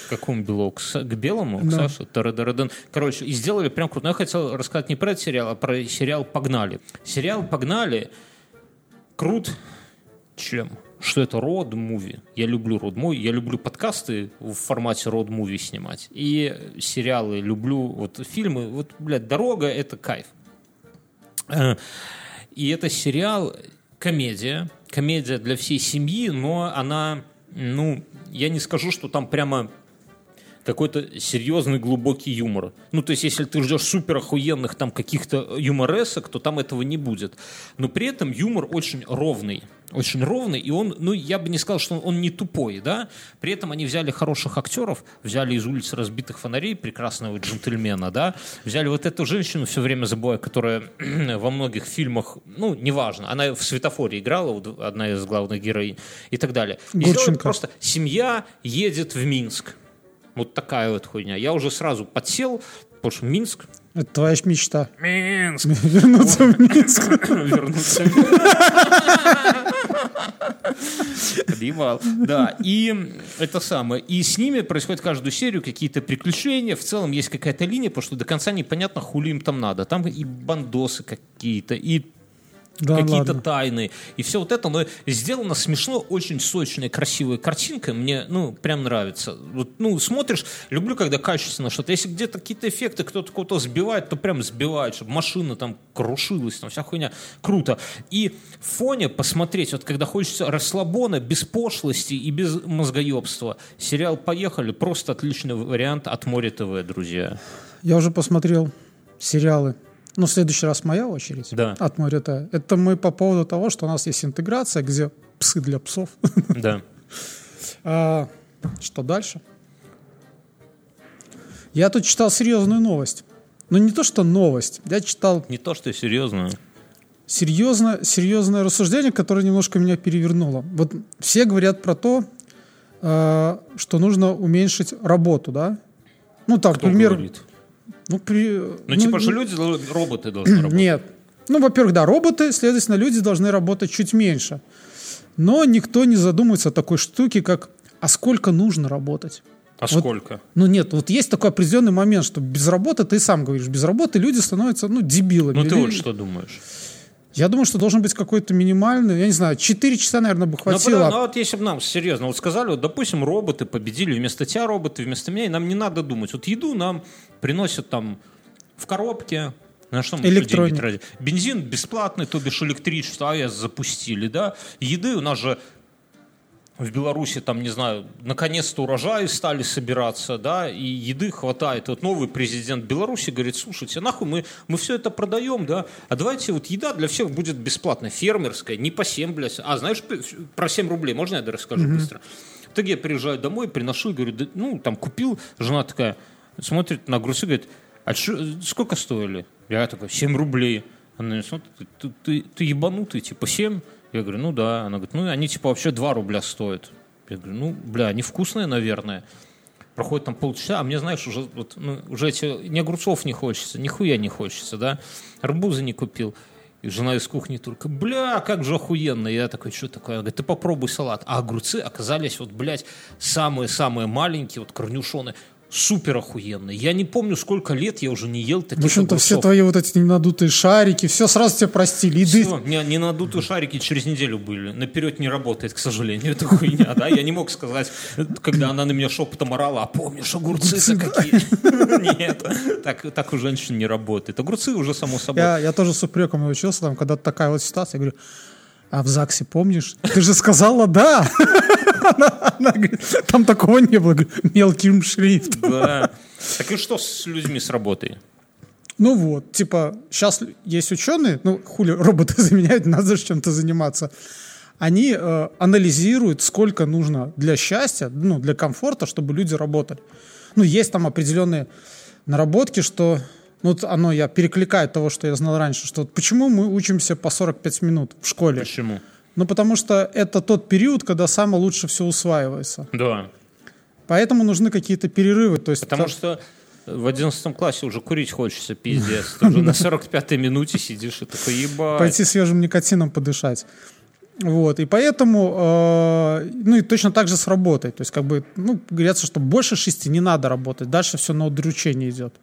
К какому белому? К, к белому? К Да. Саше? Тарадарадан. Короче, и сделали прям круто. Но я хотел рассказать не про этот сериал, а про сериал «Погнали». Сериал «Погнали» крут чем? Что это род-муви. Я люблю род-муви. Я люблю подкасты в формате род-муви снимать. И сериалы люблю. Вот фильмы. Вот, блядь, «Дорога» — это кайф. Э, И это сериал комедия, комедия для всей семьи, но она, ну, я не скажу, что там прямо какой-то серьезный глубокий юмор. Ну, то есть, если ты ждешь супер охуенных там каких-то юморесок, то там этого не будет. Но при этом юмор очень ровный очень ровный, и он, ну, я бы не сказал, что он, он не тупой, да, при этом они взяли хороших актеров, взяли из улицы разбитых фонарей прекрасного джентльмена, да, взяли вот эту женщину, все время забываю, которая во многих фильмах, ну, неважно, она в «Светофоре» играла, одна из главных героинь и так далее. И сделали просто «Семья едет в Минск». Вот такая вот хуйня. Я уже сразу подсел, потому что Минск это твоя мечта. Минск. Вернуться в Минск. Вернуться в Минск. Да, и это самое. И с ними происходит каждую серию какие-то приключения. В целом есть какая-то линия, потому что до конца непонятно, хули им там надо. Там и бандосы какие-то, и да, какие-то тайны. И все вот это, но сделано смешно, очень сочная, красивая картинка. Мне, ну, прям нравится. Вот, ну, смотришь, люблю, когда качественно что-то. Если где-то какие-то эффекты, кто-то кого-то сбивает, то прям сбивает, чтобы машина там крушилась, там вся хуйня. Круто. И в фоне посмотреть, вот когда хочется расслабона, без пошлости и без мозгоебства. Сериал «Поехали» просто отличный вариант от Море ТВ, друзья. Я уже посмотрел сериалы ну, в следующий раз моя очередь да. от Морита. Это мы по поводу того, что у нас есть интеграция, где псы для псов. Да. а, что дальше? Я тут читал серьезную новость. Ну, не то, что новость. Я читал... Не то, что серьезную. Серьезно, серьезное рассуждение, которое немножко меня перевернуло. Вот все говорят про то, э, что нужно уменьшить работу, да? Ну, так, Кто например... Говорит? Ну, при... ну, ну типа, что люди, роботы должны работать. Нет. Ну, во-первых, да, роботы, следовательно, люди должны работать чуть меньше. Но никто не задумывается о такой штуке, как а сколько нужно работать? А вот, сколько? Ну нет, вот есть такой определенный момент, что без работы, ты сам говоришь, без работы люди становятся, ну, дебилами. Ну ты вот что думаешь? Я думаю, что должен быть какой-то минимальный, я не знаю, 4 часа, наверное, бы хватило. Ну, ну вот если бы нам серьезно вот сказали, вот, допустим, роботы победили вместо тебя роботы, вместо меня, и нам не надо думать. Вот еду нам приносят там в коробке, на что мы деньги тратим? Бензин бесплатный, то бишь электричество, АЭС запустили, да? Еды у нас же в Беларуси, там, не знаю, наконец-то урожаи стали собираться, да, и еды хватает. Вот новый президент Беларуси говорит, слушайте, нахуй мы, мы все это продаем, да, а давайте вот еда для всех будет бесплатная, фермерская, не по 7, блядь, а знаешь, про 7 рублей, можно я расскажу mm-hmm. быстро? В итоге я приезжаю домой, приношу и говорю, да, ну, там, купил, жена такая, смотрит на огурцы, говорит, а шо, сколько стоили? Я такой, 7 рублей. Она смотрит, ты, ты, ты ебанутый, типа 7? Я говорю, ну да. Она говорит, ну они типа вообще 2 рубля стоят. Я говорю, ну, бля, они вкусные, наверное. Проходит там полчаса, а мне, знаешь, уже, вот, ну, уже эти, ни огурцов не хочется, нихуя не хочется, да. Арбузы не купил. И жена из кухни только, бля, как же охуенно. Я такой, что такое? Она говорит, ты попробуй салат. А огурцы оказались вот, блядь, самые-самые маленькие, вот корнюшоны супер охуенный. Я не помню, сколько лет я уже не ел таких В общем-то, все твои вот эти надутые шарики, все сразу тебе простили. Еды... Все, не, не надутые шарики через неделю были. Наперед не работает, к сожалению, это хуйня, да? Я не мог сказать, когда она на меня шепотом орала, а помнишь, огурцы-то какие? Нет, так, так у женщин не работает. Огурцы уже само собой. Я, я тоже с упреком научился, там, когда такая вот ситуация, я говорю, а в ЗАГСе помнишь? Ты же сказала «да». Она, говорит, там такого не было, мелким шрифтом. Да. Так и что с людьми с работой? Ну вот, типа, сейчас есть ученые, ну, хули роботы заменяют, надо же чем-то заниматься. Они э, анализируют, сколько нужно для счастья, ну, для комфорта, чтобы люди работали. Ну, есть там определенные наработки, что ну, вот оно, я перекликаю того, что я знал раньше, что вот почему мы учимся по 45 минут в школе? Почему? Ну, потому что это тот период, когда самое лучше все усваивается. Да. Поэтому нужны какие-то перерывы. То есть потому это... что в 11 классе уже курить хочется, пиздец. Ты уже на 45-й минуте сидишь и такой, ебать. Пойти свежим никотином подышать. Вот, и поэтому, э, ну и точно так же с работой. То есть, как бы, ну, говорится, что больше шести не надо работать, дальше все на удручение идет.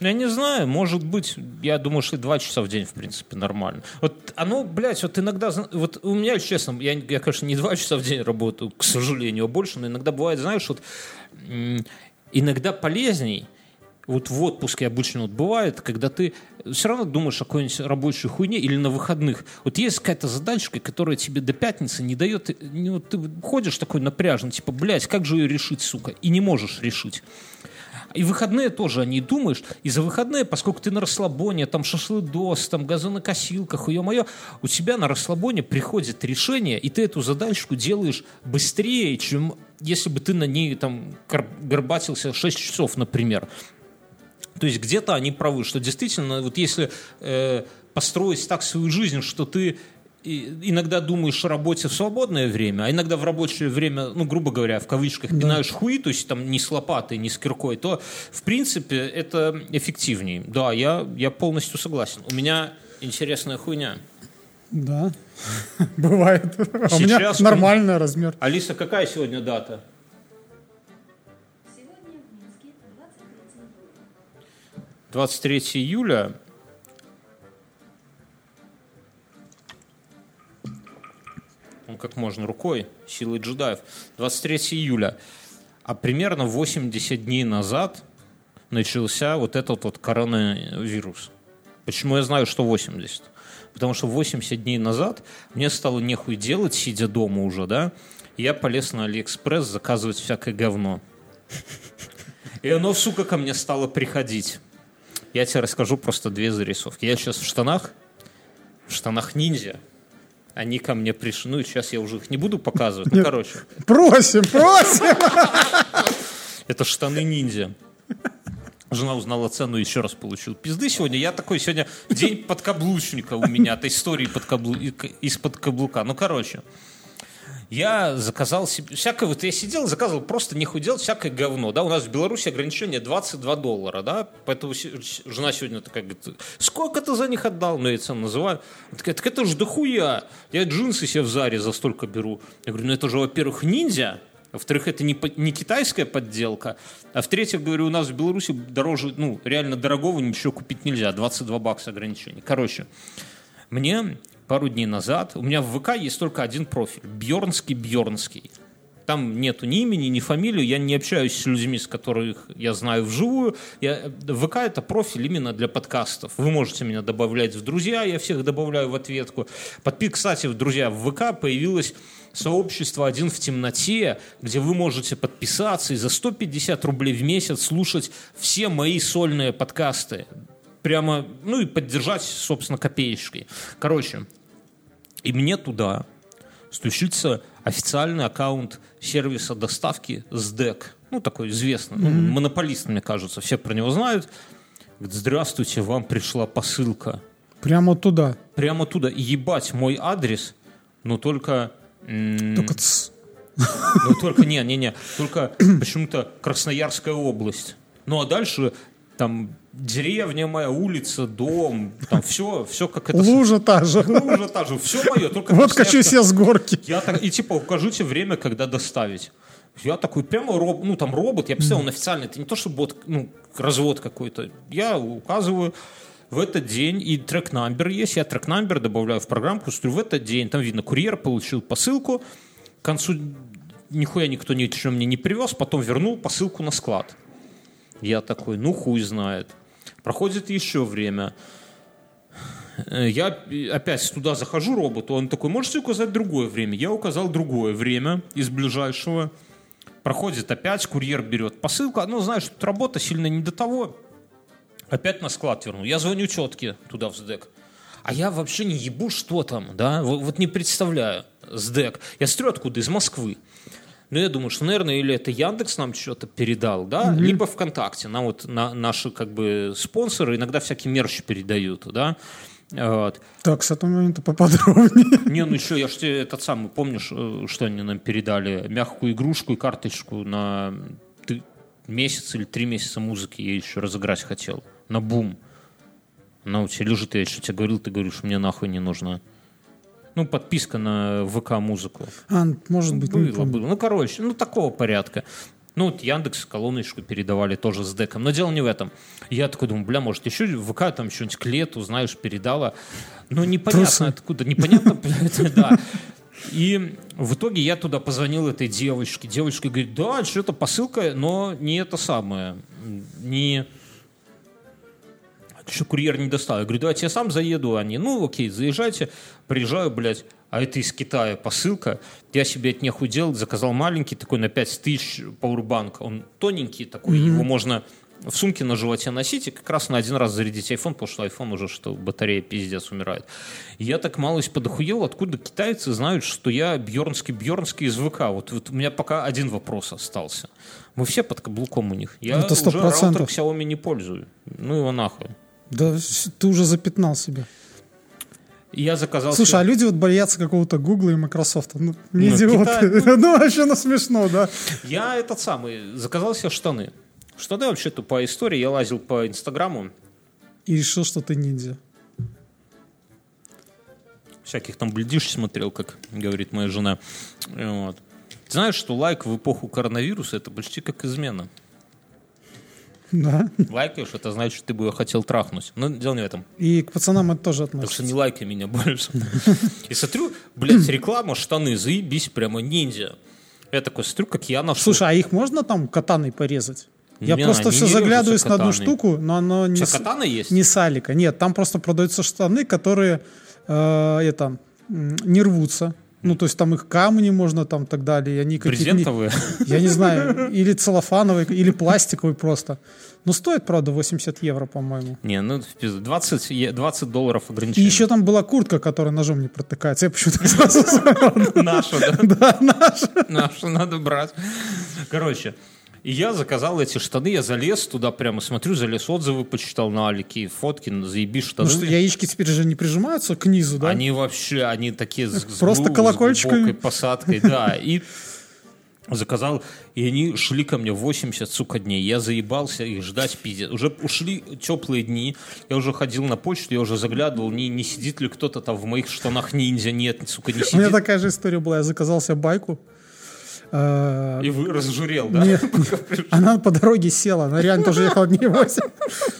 Ну, я не знаю, может быть, я думаю, что два часа в день, в принципе, нормально. Вот оно, блядь, вот иногда, вот у меня, честно, я, я, конечно, не два часа в день работаю, к сожалению, а больше, но иногда бывает, знаешь, вот иногда полезней вот в отпуске обычно вот бывает, когда ты все равно думаешь о какой-нибудь рабочей хуйне или на выходных. Вот есть какая-то задачка, которая тебе до пятницы не дает, вот ты ходишь такой напряжен, типа, блядь, как же ее решить, сука, и не можешь решить. И выходные тоже о ней думаешь. И за выходные, поскольку ты на расслабоне, там шашлыдос, там газонокосилка, хуе-мое, у тебя на расслабоне приходит решение, и ты эту задачку делаешь быстрее, чем если бы ты на ней там горбатился 6 часов, например. То есть где-то они правы, что действительно, вот если э, построить так свою жизнь, что ты иногда думаешь о работе в свободное время, а иногда в рабочее время, ну, грубо говоря, в кавычках, да. пинаешь хуи, то есть там не с лопатой, не с киркой, то, в принципе, это эффективнее. Да, я, я полностью согласен. У меня интересная хуйня. Да, бывает. А у меня нормальный размер. Алиса, какая сегодня дата? 23 июля. Ну, как можно рукой, силой джедаев. 23 июля. А примерно 80 дней назад начался вот этот вот коронавирус. Почему я знаю, что 80? Потому что 80 дней назад мне стало нехуй делать, сидя дома уже, да, я полез на Алиэкспресс заказывать всякое говно. И оно, сука, ко мне стало приходить. Я тебе расскажу просто две зарисовки. Я сейчас в штанах, в штанах ниндзя. Они ко мне пришли. Ну, и сейчас я уже их не буду показывать. Ну, короче. Просим, просим! Это штаны ниндзя. Жена узнала цену и еще раз получил пизды сегодня. Я такой сегодня день подкаблучника у меня, от истории под каблу... из-под каблука. Ну, короче я заказал себе, всякое, вот я сидел, заказывал просто нехуй делать, всякое говно, да, у нас в Беларуси ограничение 22 доллара, да, поэтому жена сегодня такая говорит, сколько ты за них отдал, ну, я цену называю, она такая, так это же дохуя, я джинсы себе в Заре за столько беру, я говорю, ну, это же, во-первых, ниндзя, во-вторых, это не, не китайская подделка. А в-третьих, говорю, у нас в Беларуси дороже, ну, реально дорогого ничего купить нельзя. 22 бакса ограничений. Короче, мне пару дней назад. У меня в ВК есть только один профиль. Бьорнский Бьорнский. Там нету ни имени, ни фамилии. Я не общаюсь с людьми, с которых я знаю вживую. Я, ВК это профиль именно для подкастов. Вы можете меня добавлять в друзья, я всех добавляю в ответку. Подпи, кстати, друзья, в ВК появилось сообщество «Один в темноте», где вы можете подписаться и за 150 рублей в месяц слушать все мои сольные подкасты прямо, ну и поддержать, собственно, копеечкой. Короче, и мне туда стучится официальный аккаунт сервиса доставки СДЭК. Ну, такой известный, mm-hmm. ну, монополист, мне кажется, все про него знают. Говорит, здравствуйте, вам пришла посылка. Прямо туда? Прямо туда. Ебать мой адрес, но только... Только ц... Ну, только, не, не, не, только почему-то Красноярская область. Ну, а дальше там деревня моя, улица, дом, там все, все как это... Лужа та же. Лужа та же, все мое. Только вот качу себе с горки. Я так, и типа, укажите время, когда доставить. Я такой прямо, роб, ну там робот, я представил, он официальный, это не то, что бот, ну, развод какой-то. Я указываю в этот день, и трек-намбер есть, я трек-намбер добавляю в программку, смотрю, в этот день, там видно, курьер получил посылку, к концу нихуя никто ничего мне не привез, потом вернул посылку на склад. Я такой, ну хуй знает. Проходит еще время. Э, я опять туда захожу роботу, он такой, можете указать другое время? Я указал другое время из ближайшего. Проходит опять, курьер берет посылку. Ну, знаешь, тут работа сильно не до того. Опять на склад вернул. Я звоню четки туда в СДЭК. А я вообще не ебу, что там, да? Вот, вот не представляю СДЭК. Я смотрю откуда, из Москвы. Ну, я думаю, что, наверное, или это Яндекс нам что-то передал, да, угу. либо ВКонтакте. Нам вот на, наши как бы спонсоры иногда всякие мерчи передают, да. Вот. Так, с этого момента поподробнее. Не, ну еще, я же тебе этот самый, помнишь, э, что они нам передали? Мягкую игрушку и карточку на месяц или три месяца музыки я еще разыграть хотел. На бум. Она у тебя лежит, я еще тебе говорил, ты говоришь, мне нахуй не нужна. Ну, подписка на ВК-музыку. А, может быть, было, было. Ну, короче, ну, такого порядка. Ну, вот Яндекс колоночку передавали тоже с деком. Но дело не в этом. Я такой думаю, бля, может, еще ВК там что-нибудь к лету, знаешь, передала. Но непонятно Трусы. откуда. Непонятно, да. И в итоге я туда позвонил этой девочке. Девочка говорит, да, что-то посылка, но не это самое. Не что курьер не достал. Я говорю, давайте я сам заеду. Они, ну окей, заезжайте. Приезжаю, блядь, а это из Китая посылка. Я себе от них удел, заказал маленький такой на 5 тысяч пауэрбанк. Он тоненький такой, его можно в сумке на животе носить и как раз на один раз зарядить iPhone, потому что iPhone уже что батарея пиздец умирает. И я так малость подохуел, откуда китайцы знают, что я бьернский бьернский из ВК. Вот, вот у меня пока один вопрос остался. Мы все под каблуком у них. Я Это уже раутер 100%. Xiaomi не пользую. Ну его нахуй. Да ты уже запятнал себя. Я заказал... Слушай, себе- а люди вот боятся какого-то Гугла и Microsoft. Ну, не Ну, идиоты. Китай, Ну, вообще, ну, смешно, да. Я этот самый, заказал себе штаны. Штаны вообще-то по истории, я лазил по Инстаграму, И решил, что ты ниндзя. всяких там блядиш смотрел, как говорит моя жена. Вот. Знаешь, что лайк в эпоху коронавируса это почти как измена. Да. Лайкаешь, это значит, что ты бы ее хотел трахнуть. Но дело не в этом. И к пацанам это тоже Так что относится. не лайкай меня больше. И смотрю, блядь, реклама, штаны, заебись, прямо ниндзя. Я такой смотрю, как я нашел. Слушай, а их можно там катаной порезать? Я Не, просто все заглядываюсь на одну штуку, но оно не, Что, катана есть? не салика. Нет, там просто продаются штаны, которые э, это, не рвутся. Ну, то есть там их камни можно там так далее. и Они какие-то не- Брезентовые? Я не знаю, или целлофановый, или пластиковый просто. Но стоит, правда, 80 евро, по-моему. Не, ну в пизду. 20, е- 20 долларов И ограничения. еще там была куртка, которая ножом не протыкается. Я почему-то сразу Нашу, да? Да, наша. Нашу надо брать. Короче, и я заказал эти штаны, я залез туда прямо, смотрю, залез, отзывы почитал на Алике, фотки, заебись штаны. Ну что, яички теперь же не прижимаются к низу, да? Они вообще, они такие с, с Просто с колокольчиками. глубокой посадкой, да. И заказал, и они шли ко мне 80, сука, дней. Я заебался их ждать, пиздец. Уже ушли теплые дни, я уже ходил на почту, я уже заглядывал, не, не сидит ли кто-то там в моих штанах ниндзя. Нет, сука, не У меня сидит. такая же история была. Я заказал себе байку. Э, И вы разжурел, да? Нет, она по дороге села, она реально тоже ехала дней 8.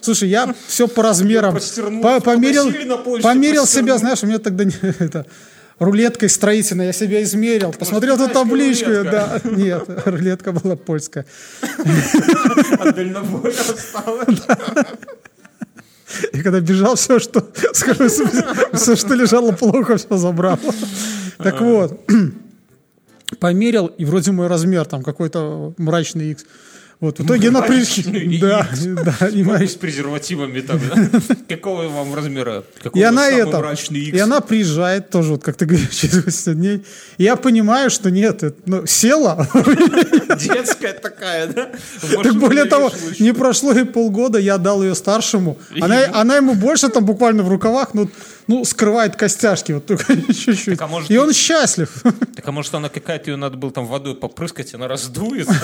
Слушай, я все по размерам по- померил, померил себя, знаешь, у меня тогда не- это, рулеткой строительной, я себя измерил, посмотрел эту табличку, рулетка? да, нет, рулетка была польская. От дальнобоя осталось. И когда бежал, все, что, скажу, все, что лежало плохо, все забрал. Так вот, померил, и вроде мой размер, там какой-то мрачный X. Вот, в итоге она Мрачный при... Да, да, и мрач- с презервативами там, да? Какого вам размера? Какой И она это, мрачный и она приезжает тоже, вот как ты говоришь, через 80 дней. И я понимаю, что нет, это, ну, села. Детская такая, да? Так более того, не прошло и полгода, я дал ее старшему. Она, она ему больше там буквально в рукавах, ну, ну скрывает костяшки, вот только чуть-чуть. А может И он счастлив. Так а может она какая-то, ее надо было там водой попрыскать, она раздуется?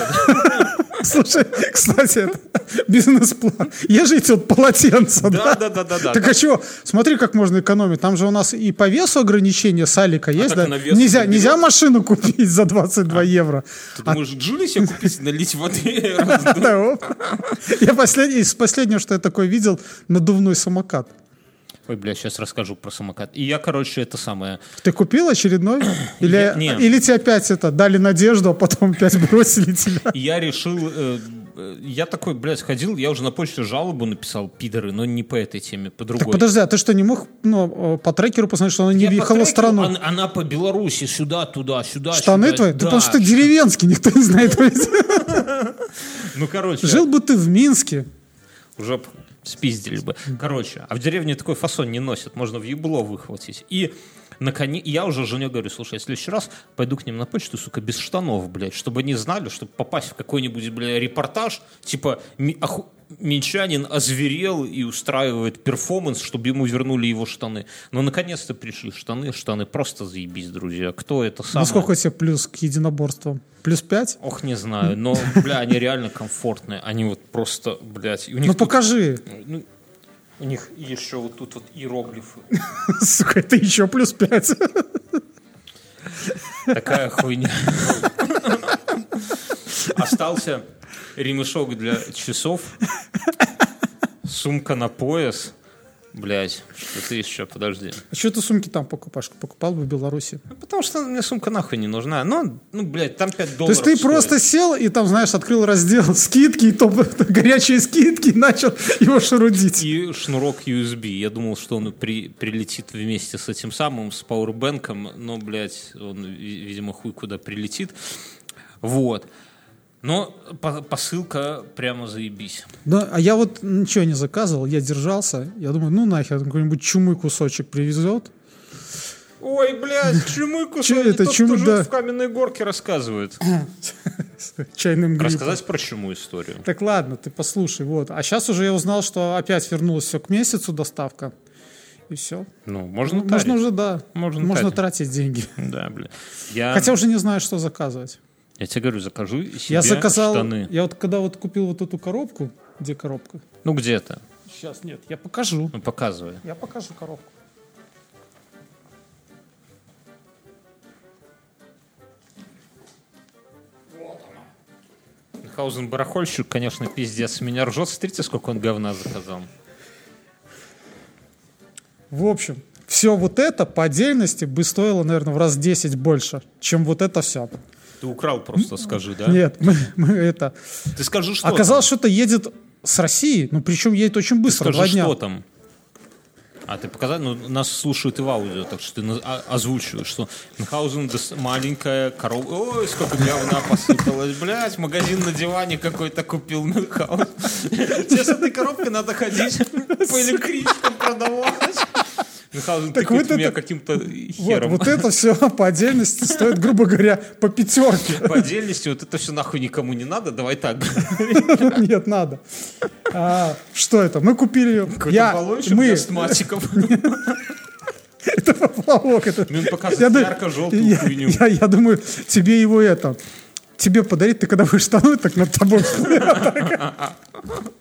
Слушай, кстати, это бизнес-план. Ежите вот полотенца, Да, да? да, да, да. Так а чего? Смотри, как можно экономить. Там же у нас и по весу ограничения салика есть, так да? Нельзя, не нельзя машину купить за 22 евро. Ты думаешь, Джули себе купить, налить воды. Я последний, из последнего, что я такое видел, надувной самокат. Ой, бля, сейчас расскажу про самокат. И я, короче, это самое... Ты купил очередной? Или, Я- не. или тебе опять это дали надежду, а потом опять бросили тебя? Я решил... э, э, Я такой, блядь, ходил, я уже на почту жалобу написал, пидоры, но не по этой теме, по другой. Так подожди, а ты что, не мог ну, по трекеру посмотреть, что она не Я въехала в страну? Она, она по Беларуси, сюда, туда, сюда, Штаны сюда. твои? Да Да, потому что ты деревенский, никто не знает. Ну, короче, Жил бы ты в Минске. уже спиздили бы. Короче, а в деревне такой фасон не носят, можно в ебло выхватить. И наконец, я уже жене говорю, слушай, я в следующий раз пойду к ним на почту, сука, без штанов, блядь, чтобы они знали, чтобы попасть в какой-нибудь, бля, репортаж, типа, ми- оху- минчанин озверел и устраивает перформанс, чтобы ему вернули его штаны. Но наконец-то пришли штаны, штаны просто заебись, друзья. Кто это самое? Ну сколько тебе плюс к единоборствам? Плюс пять? Ох, не знаю, но, бля, они реально комфортные. Они вот просто, блядь, и у них Ну тут- покажи. ну, у них еще вот тут вот иероглифы. Сука, это еще плюс пять. Такая хуйня. Остался ремешок для часов, сумка на пояс, Блять, что ты еще, подожди. А что ты сумки там покупаешь? Покупал бы в Беларуси. Ну, потому что мне сумка нахуй не нужна. Ну, ну блядь, там 5 То долларов есть ты стоит. просто сел и там, знаешь, открыл раздел скидки, и топ горячие скидки, и начал его шарудить. И шнурок USB. Я думал, что он при- прилетит вместе с этим самым, с пауэрбэнком, но, блядь, он, ви- видимо, хуй куда прилетит. Вот. Но по- посылка прямо заебись. Да, а я вот ничего не заказывал, я держался. Я думаю, ну нахер, какой-нибудь чумы кусочек привезет. Ой, блядь, чумы кусок. Чё это, Тот, чумы, кто да. в каменной горке рассказывает. с чайным грибом. Рассказать про чуму историю. Так ладно, ты послушай, вот. А сейчас уже я узнал, что опять вернулось все к месяцу доставка. И все. Ну, можно Можно тарить. уже, да. Можно Можно тарить. тратить деньги. Да, бля. Я, Хотя уже не знаю, что заказывать. Я тебе говорю, закажу себе Я заказал, штаны. я вот когда вот купил вот эту коробку, где коробка? Ну, где-то. Сейчас нет, я покажу. Ну, показывай. Я покажу коробку. Хаузен барахольщик, конечно, пиздец. Меня ржет. Смотрите, сколько он говна заказал. В общем, все вот это по отдельности бы стоило, наверное, в раз 10 больше, чем вот это все. Ты украл просто, скажи, да? Нет, мы, мы это... Ты скажи, что Оказалось, что это едет с России, ну причем едет очень там. Ты быстро, два скажи, дня. что там. А ты показал, ну, нас слушают и в аудио, так что ты а- озвучиваешь, что Мюнхгаузен маленькая корова. Ой, сколько говна посыпалось, блядь, магазин на диване какой-то купил Мюнхгаузен. Тебе с этой коробкой надо ходить по электричкам продавать. Мюнхгаузен Так вот меня это- каким-то Вот, хером. вот это все по отдельности стоит, грубо говоря, по пятерке. По отдельности вот это все нахуй никому не надо, давай так. Нет, надо. А, что это? Мы купили... Какой-то Я, мы, астматиков. это поплавок. Это, он показывает ярко-желтую я, хуйню. я- я думаю, тебе его это... Тебе подарить, ты когда будешь тонуть, так над тобой.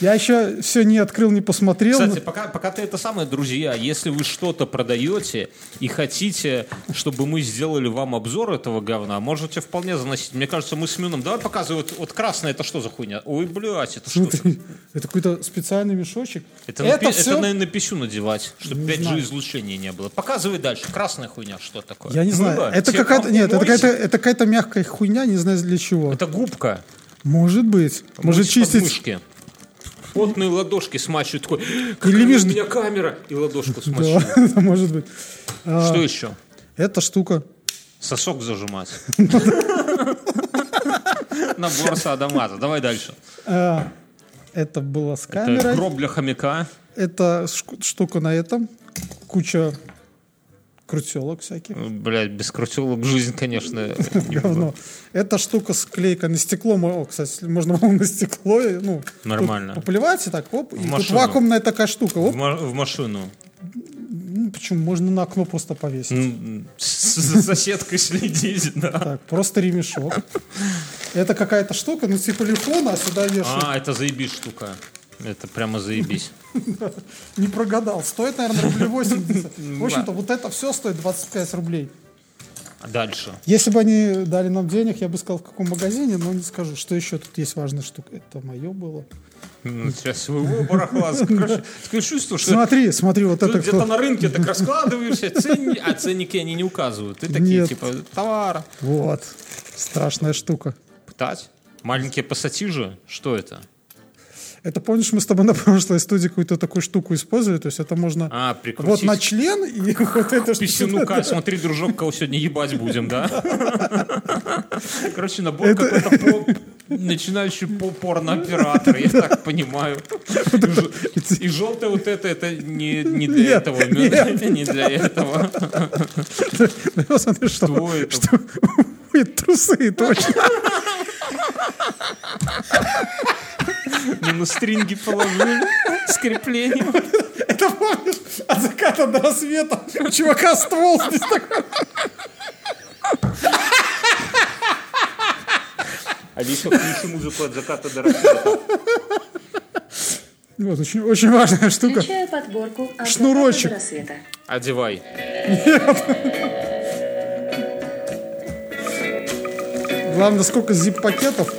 Я еще все не открыл, не посмотрел. Кстати, пока, пока ты это самое, друзья, если вы что-то продаете и хотите, чтобы мы сделали вам обзор этого говна, можете вполне заносить. Мне кажется, мы с Мюном... Давай показывай, вот, вот красное, это что за хуйня? Ой, блядь, это что? Смотри, это какой-то специальный мешочек. Это, на, пи- всё- это, наверное, на писю надевать, чтобы Не 5G знаю. излучения не было. Показывай дальше. Красная хуйня, что такое? Я не знаю. Мыло? Это Тебе какая-то нет, это какая-то это какая-то мягкая хуйня, не знаю для чего. Это губка. Может быть. Может Мыть чистить. подмышки. Потные ладошки смачивают. Такой, Или у между- меня камера. И ладошку Да, смачивают. это может быть. А, Что еще? Эта штука. Сосок зажимать. Набор садомаза. Давай дальше. а, Это была с Это камерой. гроб для хомяка. Это штука на этом. Куча крутелок всяких. Блять, без крутелок жизнь, конечно. Говно. Эта штука с клейкой на стекло. О, кстати, можно было на стекло. и, Ну, Нормально. Поплевать и так, оп. И тут машину. вакуумная такая штука. В Оп. ма- в машину. Ну, почему? Можно на окно просто повесить. С- За соседкой следить, да. Так, просто ремешок. Это какая-то штука, ну типа телефона, а сюда вешают. А, это заебись штука. Это прямо заебись. Не прогадал. Стоит, наверное, рублей 80. В общем-то, вот это все стоит 25 рублей. А Дальше. Если бы они дали нам денег, я бы сказал, в каком магазине, но не скажу. Что еще тут есть важная штука? Это мое было. Ну, Сейчас своего барахла. Такое чувство, что Смотри, смотри, вот это где-то на рынке так раскладываешься, а ценники они не указывают. Ты такие, типа, товар. Вот. Страшная штука. Пытать? Маленькие пассатижи? Что это? Это помнишь, мы с тобой на прошлой студии какую-то такую штуку использовали? То есть это можно А, вот прикрутить. на член и вот это что Писюнука. Смотри, дружок, кого сегодня ебать будем, да? Короче, набор какой-то начинающий по порно-оператор, я так понимаю. И желтое вот это, это не, не для Нет, этого. Не для этого. Ну, смотри, что, Что это? что Ой, трусы, точно. Не на стринги положили с креплением. Это помнишь, от заката до рассвета у чувака ствол здесь такой. Алиса, включи музыку от заката до рассвета. Вот, очень, очень важная штука. Включаю подборку от Шнурочек. заката до рассвета. Одевай. Главное, сколько зип-пакетов.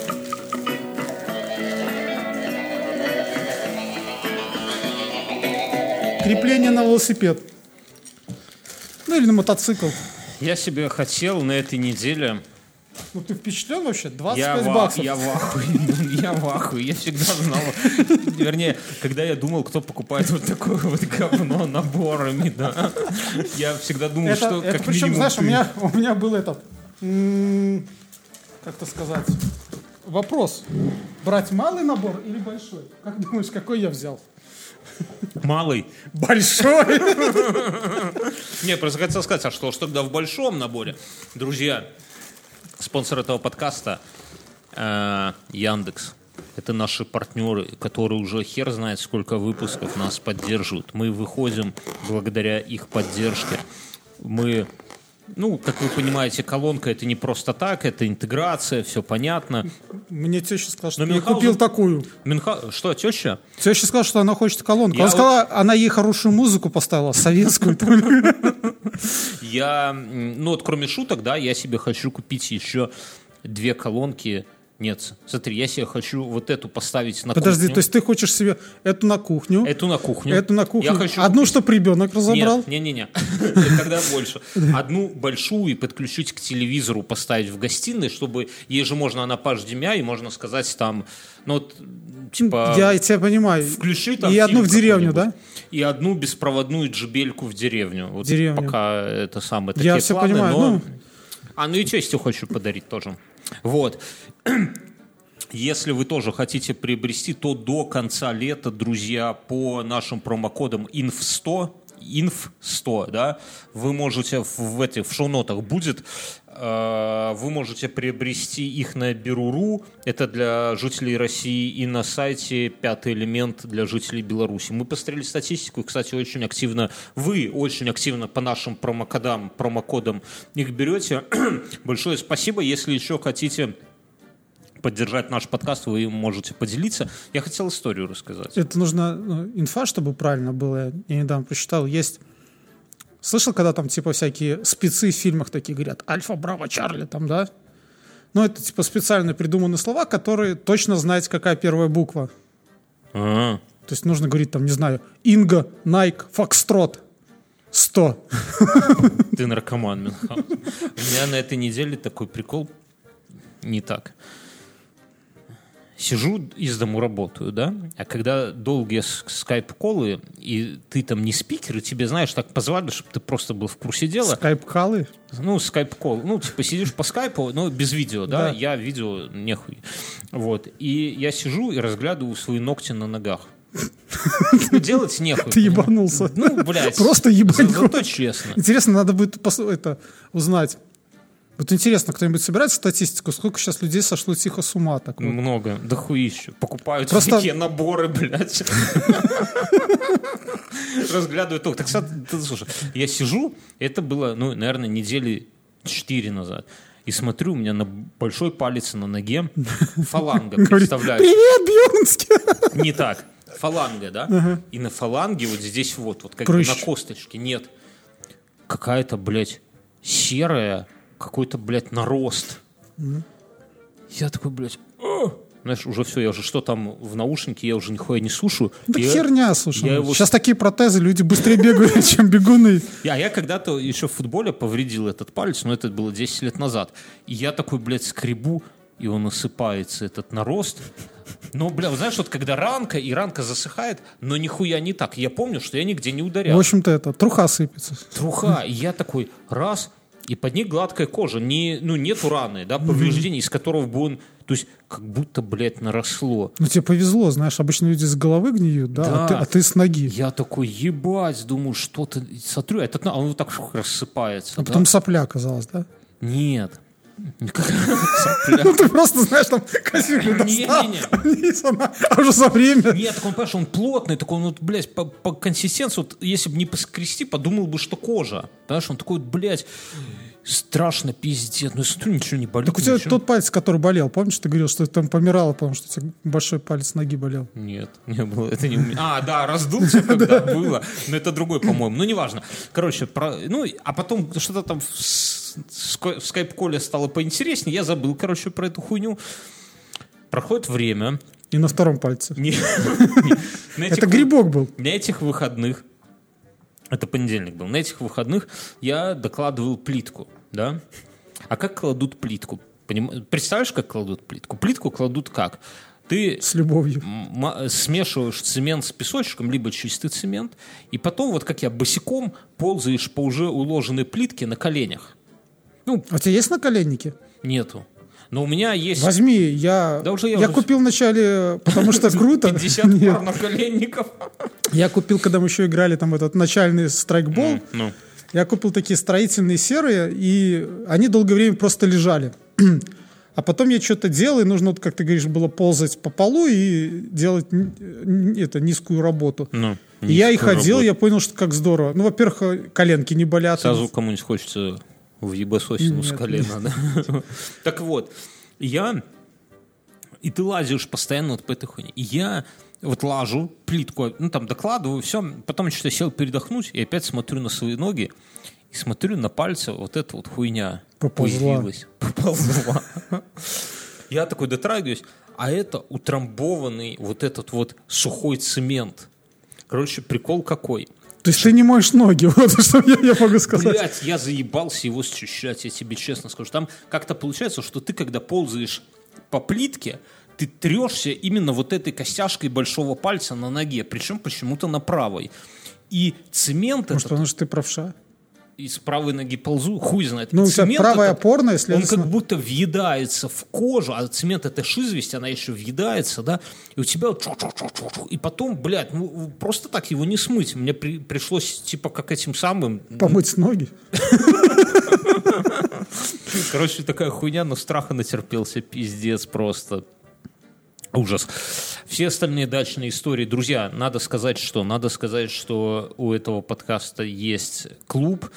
Крепление на велосипед. Ну или на мотоцикл. Я себе хотел на этой неделе... Ну ты впечатлен вообще? 25 Я, в, баксов. я в ахуе, я в ахуе, я всегда знал. Вернее, когда я думал, кто покупает вот такое вот говно наборами, да. Я всегда думал, это, что это как причем, минимум знаешь, у ты. меня, у меня был этот, м, как это сказать, вопрос. Брать малый набор или большой? Как думаешь, какой я взял? Малый. Большой! Не, просто хотел сказать, а что ж тогда в большом наборе? Друзья, спонсор этого подкаста э, Яндекс. Это наши партнеры, которые уже хер знает, сколько выпусков нас поддерживают. Мы выходим благодаря их поддержке. Мы, ну, как вы понимаете, колонка это не просто так, это интеграция, все понятно. Мне теща сказала, что Но я Мюнхгаузен- купил такую. Мюнха... Что, теща? Теща сказала, что она хочет колонку. Я Она сказала, она ей хорошую музыку поставила, советскую. Я, ну вот кроме шуток, да, я себе хочу купить еще две колонки. Нет, смотри, я себе хочу вот эту поставить на Подожди, кухню. то есть ты хочешь себе эту на кухню, Эту на кухню. эту на кухню, Я хочу одну, купить- чтоб ребенок разобрал? Нет, не-не-не. Когда больше. Одну большую и подключить к телевизору, поставить в гостиной, чтобы ей же можно она по HDMI, и можно сказать там, ну типа... Я тебя понимаю. Включи там И одну в деревню, да? И одну беспроводную джебельку в деревню. Вот Деревню. Пока это самое. Я такие всё планы, понимаю, но- ну. А, ну и тестю хочу подарить тоже. Вот. Если вы тоже хотите приобрести, то до конца лета, друзья, по нашим промокодам INF100, INF100, да, вы можете в, в этих в шоу-нотах будет, э, вы можете приобрести их на Беру.ру, это для жителей России, и на сайте «Пятый элемент» для жителей Беларуси. Мы посмотрели статистику, и, кстати, очень активно, вы очень активно по нашим промокодам, промокодам их берете. Большое спасибо, если еще хотите поддержать наш подкаст, вы можете поделиться. Я хотел историю рассказать. Это нужно ну, инфа, чтобы правильно было. Я недавно прочитал. Есть Слышал, когда там типа всякие спецы в фильмах такие говорят «Альфа, Браво, Чарли» там, да? Ну, это типа специально придуманные слова, которые точно знаете, какая первая буква. А, То есть нужно говорить там, не знаю, Инга, Найк, Фокстрот. 100. Ты наркоман, Мюнхгаузен. У меня на этой неделе такой прикол не так. Сижу из дому работаю, да, а когда долгие скайп-колы, и ты там не спикер, и тебе, знаешь, так позвали, чтобы ты просто был в курсе дела, Скайп-калы. ну, скайп-кол, ну, типа сидишь по скайпу, но без видео, да, Да. я видео нехуй. Вот, и я сижу и разглядываю свои ногти на ногах. Ну, делать нехуй. Ты ебанулся. Ну, блядь. Просто за- Зато честно. Интересно, надо будет это узнать. Вот интересно, кто-нибудь собирает статистику, сколько сейчас людей сошло тихо с ума так вот? Много, да хуищу. Покупают Просто- такие наборы, блядь. Разглядывают только. Так, слушай, я сижу, это было, ну, наверное, недели четыре назад. И смотрю, у меня на большой палец на ноге фаланга, представляешь? Привет, Бьернский! Не так. Фаланга, да? И на фаланге вот здесь вот, вот как бы на косточке, нет. Какая-то, блядь, серая, какой-то, блядь, нарост. Я такой, блядь, знаешь, уже все, я уже что там в наушнике, я уже нихуя не слушаю. Да Я- херня, слушай. я его- Сейчас такие протезы, люди быстрее бегают, чем бегуны. А я когда-то еще в футболе повредил этот палец, но это было 10 лет назад. И я такой, блядь, скребу, и он осыпается, этот нарост. Но, бля, знаешь, вот когда ранка, и ранка засыхает, но нихуя не так. Я помню, что я нигде не ударял. В общем-то, это, труха сыпется. Труха. И я такой, раз, и под ней гладкая кожа. Не, ну, нету раны, да, повреждений, из которого бы он, то есть, как будто, блядь, наросло. Ну, тебе повезло, знаешь, обычно люди с головы гниют, да, Да. А, ты, а ты с ноги. Я такой, ебать, думаю, что-то... Смотрю, а этот, на- он вот так рассыпается. А да. потом сопля оказалась, да? Нет. Ну, ты просто, знаешь, там кассиры достал, а уже за время. Нет, так он, понимаешь, он плотный, так он, вот, блядь, по, по консистенции, вот, если бы не поскрести, подумал бы, что кожа. Понимаешь, он такой, вот, блядь, страшно, пиздец. Ну, смотрю, ничего не болит. Так у тебя ничего. тот палец, который болел, помнишь, ты говорил, что ты там помирала, потому что у тебя большой палец ноги болел. Нет, не было, это не у меня. А, да, раздулся, когда было. Но это другой, по-моему. Ну, неважно. Короче, про... ну, а потом что-то там в, скайп-коле стало поинтереснее. Я забыл, короче, про эту хуйню. Проходит время. И на втором пальце. Это грибок был. На этих выходных Это понедельник был. На этих выходных я докладывал плитку, да? А как кладут плитку? Представляешь, как кладут плитку? Плитку кладут как? Ты С любовью. смешиваешь цемент с песочком, либо чистый цемент, и потом, вот как я, босиком ползаешь по уже уложенной плитке на коленях. Ну, А у тебя есть наколенники? нету. Но у меня есть Возьми, я, Да уже я я уже- купил вначале, потому что круто. 50 Нет. пар наколенников. Я купил, когда мы еще играли там этот начальный страйкбол, Ну, я купил такие строительные серые, и они долгое время просто лежали. А потом я что-то делал, и нужно, вот, как ты говоришь, было ползать по полу и делать это, низкую работу. ну. И я и низкую ходил, работу. я понял, что как здорово. Ну, во-первых, коленки не болят. Сразу кому-нибудь хочется в ебасосину с Нет, колена, да? Так вот, я... И ты лазишь постоянно вот по этой хуйне. И я вот лажу, плитку, ну там докладываю, все. Потом что-то сел передохнуть, и опять смотрю на свои ноги, и смотрю на пальцы, вот эта вот хуйня Поползла. появилась. Поползла. Я такой дотрагиваюсь, а это утрамбованный вот этот вот сухой цемент. Короче, прикол какой. То есть ты не моешь ноги, вот что я, я могу сказать. Блять, я заебался его счищать, я тебе честно скажу. Там как-то получается, что ты, когда ползаешь по плитке, ты трешься именно вот этой костяшкой большого пальца на ноге, причем почему-то на правой. И цемент Может, этот, потому что ты правша? Из правой ноги ползу, хуй знает. Ну, цемент правая этот, опорная, Он следовательно... как будто въедается в кожу, а цемент это шизвесть, она еще въедается, да, и у тебя и потом, блядь, ну просто так его не смыть. Мне при- пришлось типа как этим самым Помыть ноги. Короче, такая хуйня, но страха натерпелся, пиздец просто. Ужас. Все остальные дачные истории. Друзья, надо сказать, что надо сказать, что у этого подкаста есть клуб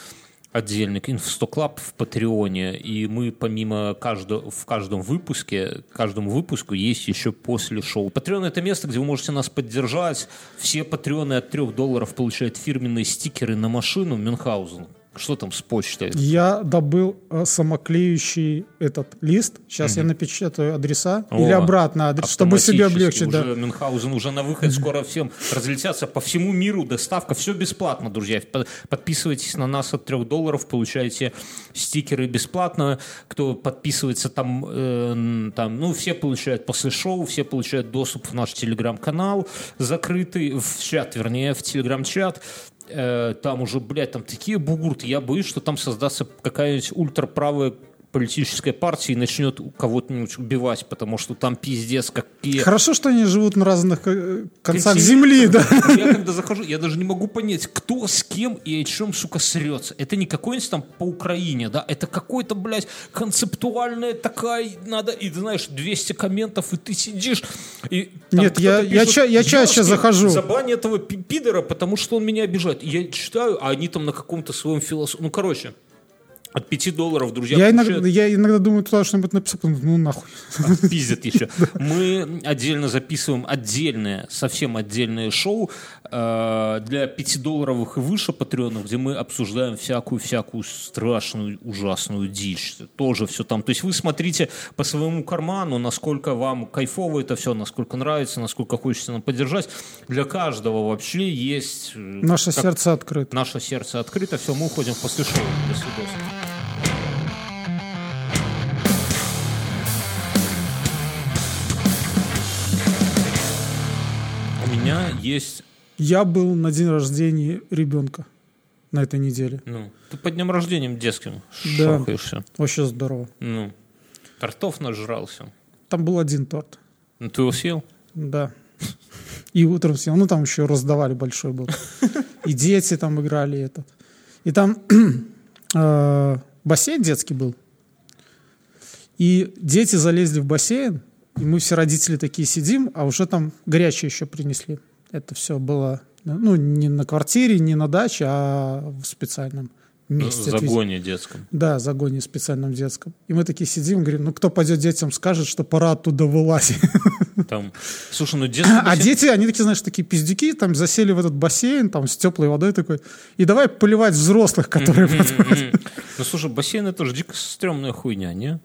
отдельный, Инфа сто Club в Патреоне, и мы помимо каждого, в каждом выпуске, каждому выпуску есть еще после шоу. Патреон — это место, где вы можете нас поддержать. Все патреоны от 3 долларов получают фирменные стикеры на машину Мюнхгаузен. Что там с почтой? Я добыл э, самоклеющий этот лист. Сейчас я напечатаю адреса. О, Или обратно адрес, чтобы себе облегчить. Да. Уже Мюнхгаузен уже на выход, скоро всем разлетятся по всему миру, доставка, все бесплатно, друзья. По- Подписывайтесь на нас от 3 долларов, получаете стикеры бесплатно. Кто подписывается там, э, там, ну, все получают после шоу, все получают доступ в наш телеграм-канал закрытый, в чат, вернее, в телеграм-чат. Э, там уже, блядь, там такие бугурты. Я боюсь, что там создастся какая-нибудь ультраправая политическая партия и начнет кого-нибудь убивать, потому что там пиздец какие... Хорошо, что они живут на разных э, концах земли, да. Я когда захожу, я даже не могу понять, кто с кем и о чем, сука, срется. Это не какой-нибудь там по Украине, да, это какой-то, блядь, концептуальная такая, надо, и знаешь, 200 комментов, и ты сидишь, и Нет, я- кто-то я пишет, ча- я чаще «Ёшкин, захожу». Забань этого пи- пидора, потому что он меня обижает. Я читаю, а они там на каком-то своем философии. Ну, короче, от 5 долларов, друзья, Я иногда, я иногда думаю, туда что-нибудь написать, ну нахуй. пиздят еще. Мы отдельно записываем отдельное, совсем отдельное шоу э, для 5-долларовых и выше патреонов, где мы обсуждаем всякую-всякую страшную, ужасную дичь. Тоже все там. То есть вы смотрите по своему карману, насколько вам кайфово это все, насколько нравится, насколько хочется нам поддержать. Для каждого вообще есть... э, Наше как- сердце открыто. Наше сердце открыто. Все, мы уходим после шоу. До свидос. Меня есть... Я был на день рождения ребенка на этой неделе. Ну, ты по днем рождения детским Да. шаркаешься. Вообще здорово. Ну, тортов нажрался. Там был один торт. Ну, ты его съел? Да. И утром съел. Ну, там еще раздавали большой был. И дети там играли этот. И там э, бассейн детский был. И дети залезли в бассейн, и мы все родители такие сидим, а уже там горячее еще принесли. Это все было, ну, не на квартире, не на даче, а в специальном месте. загоне детском. Да, загоне специальном детском. И мы такие сидим, говорим, ну кто пойдет детям скажет, что пора оттуда вылазить. Там... Слушай, ну детский А дети, они такие, знаешь, такие пиздюки, там засели в этот бассейн, там с теплой водой такой, и давай поливать взрослых, которые... Ну, слушай, бассейн это же дико стрёмная хуйня, не?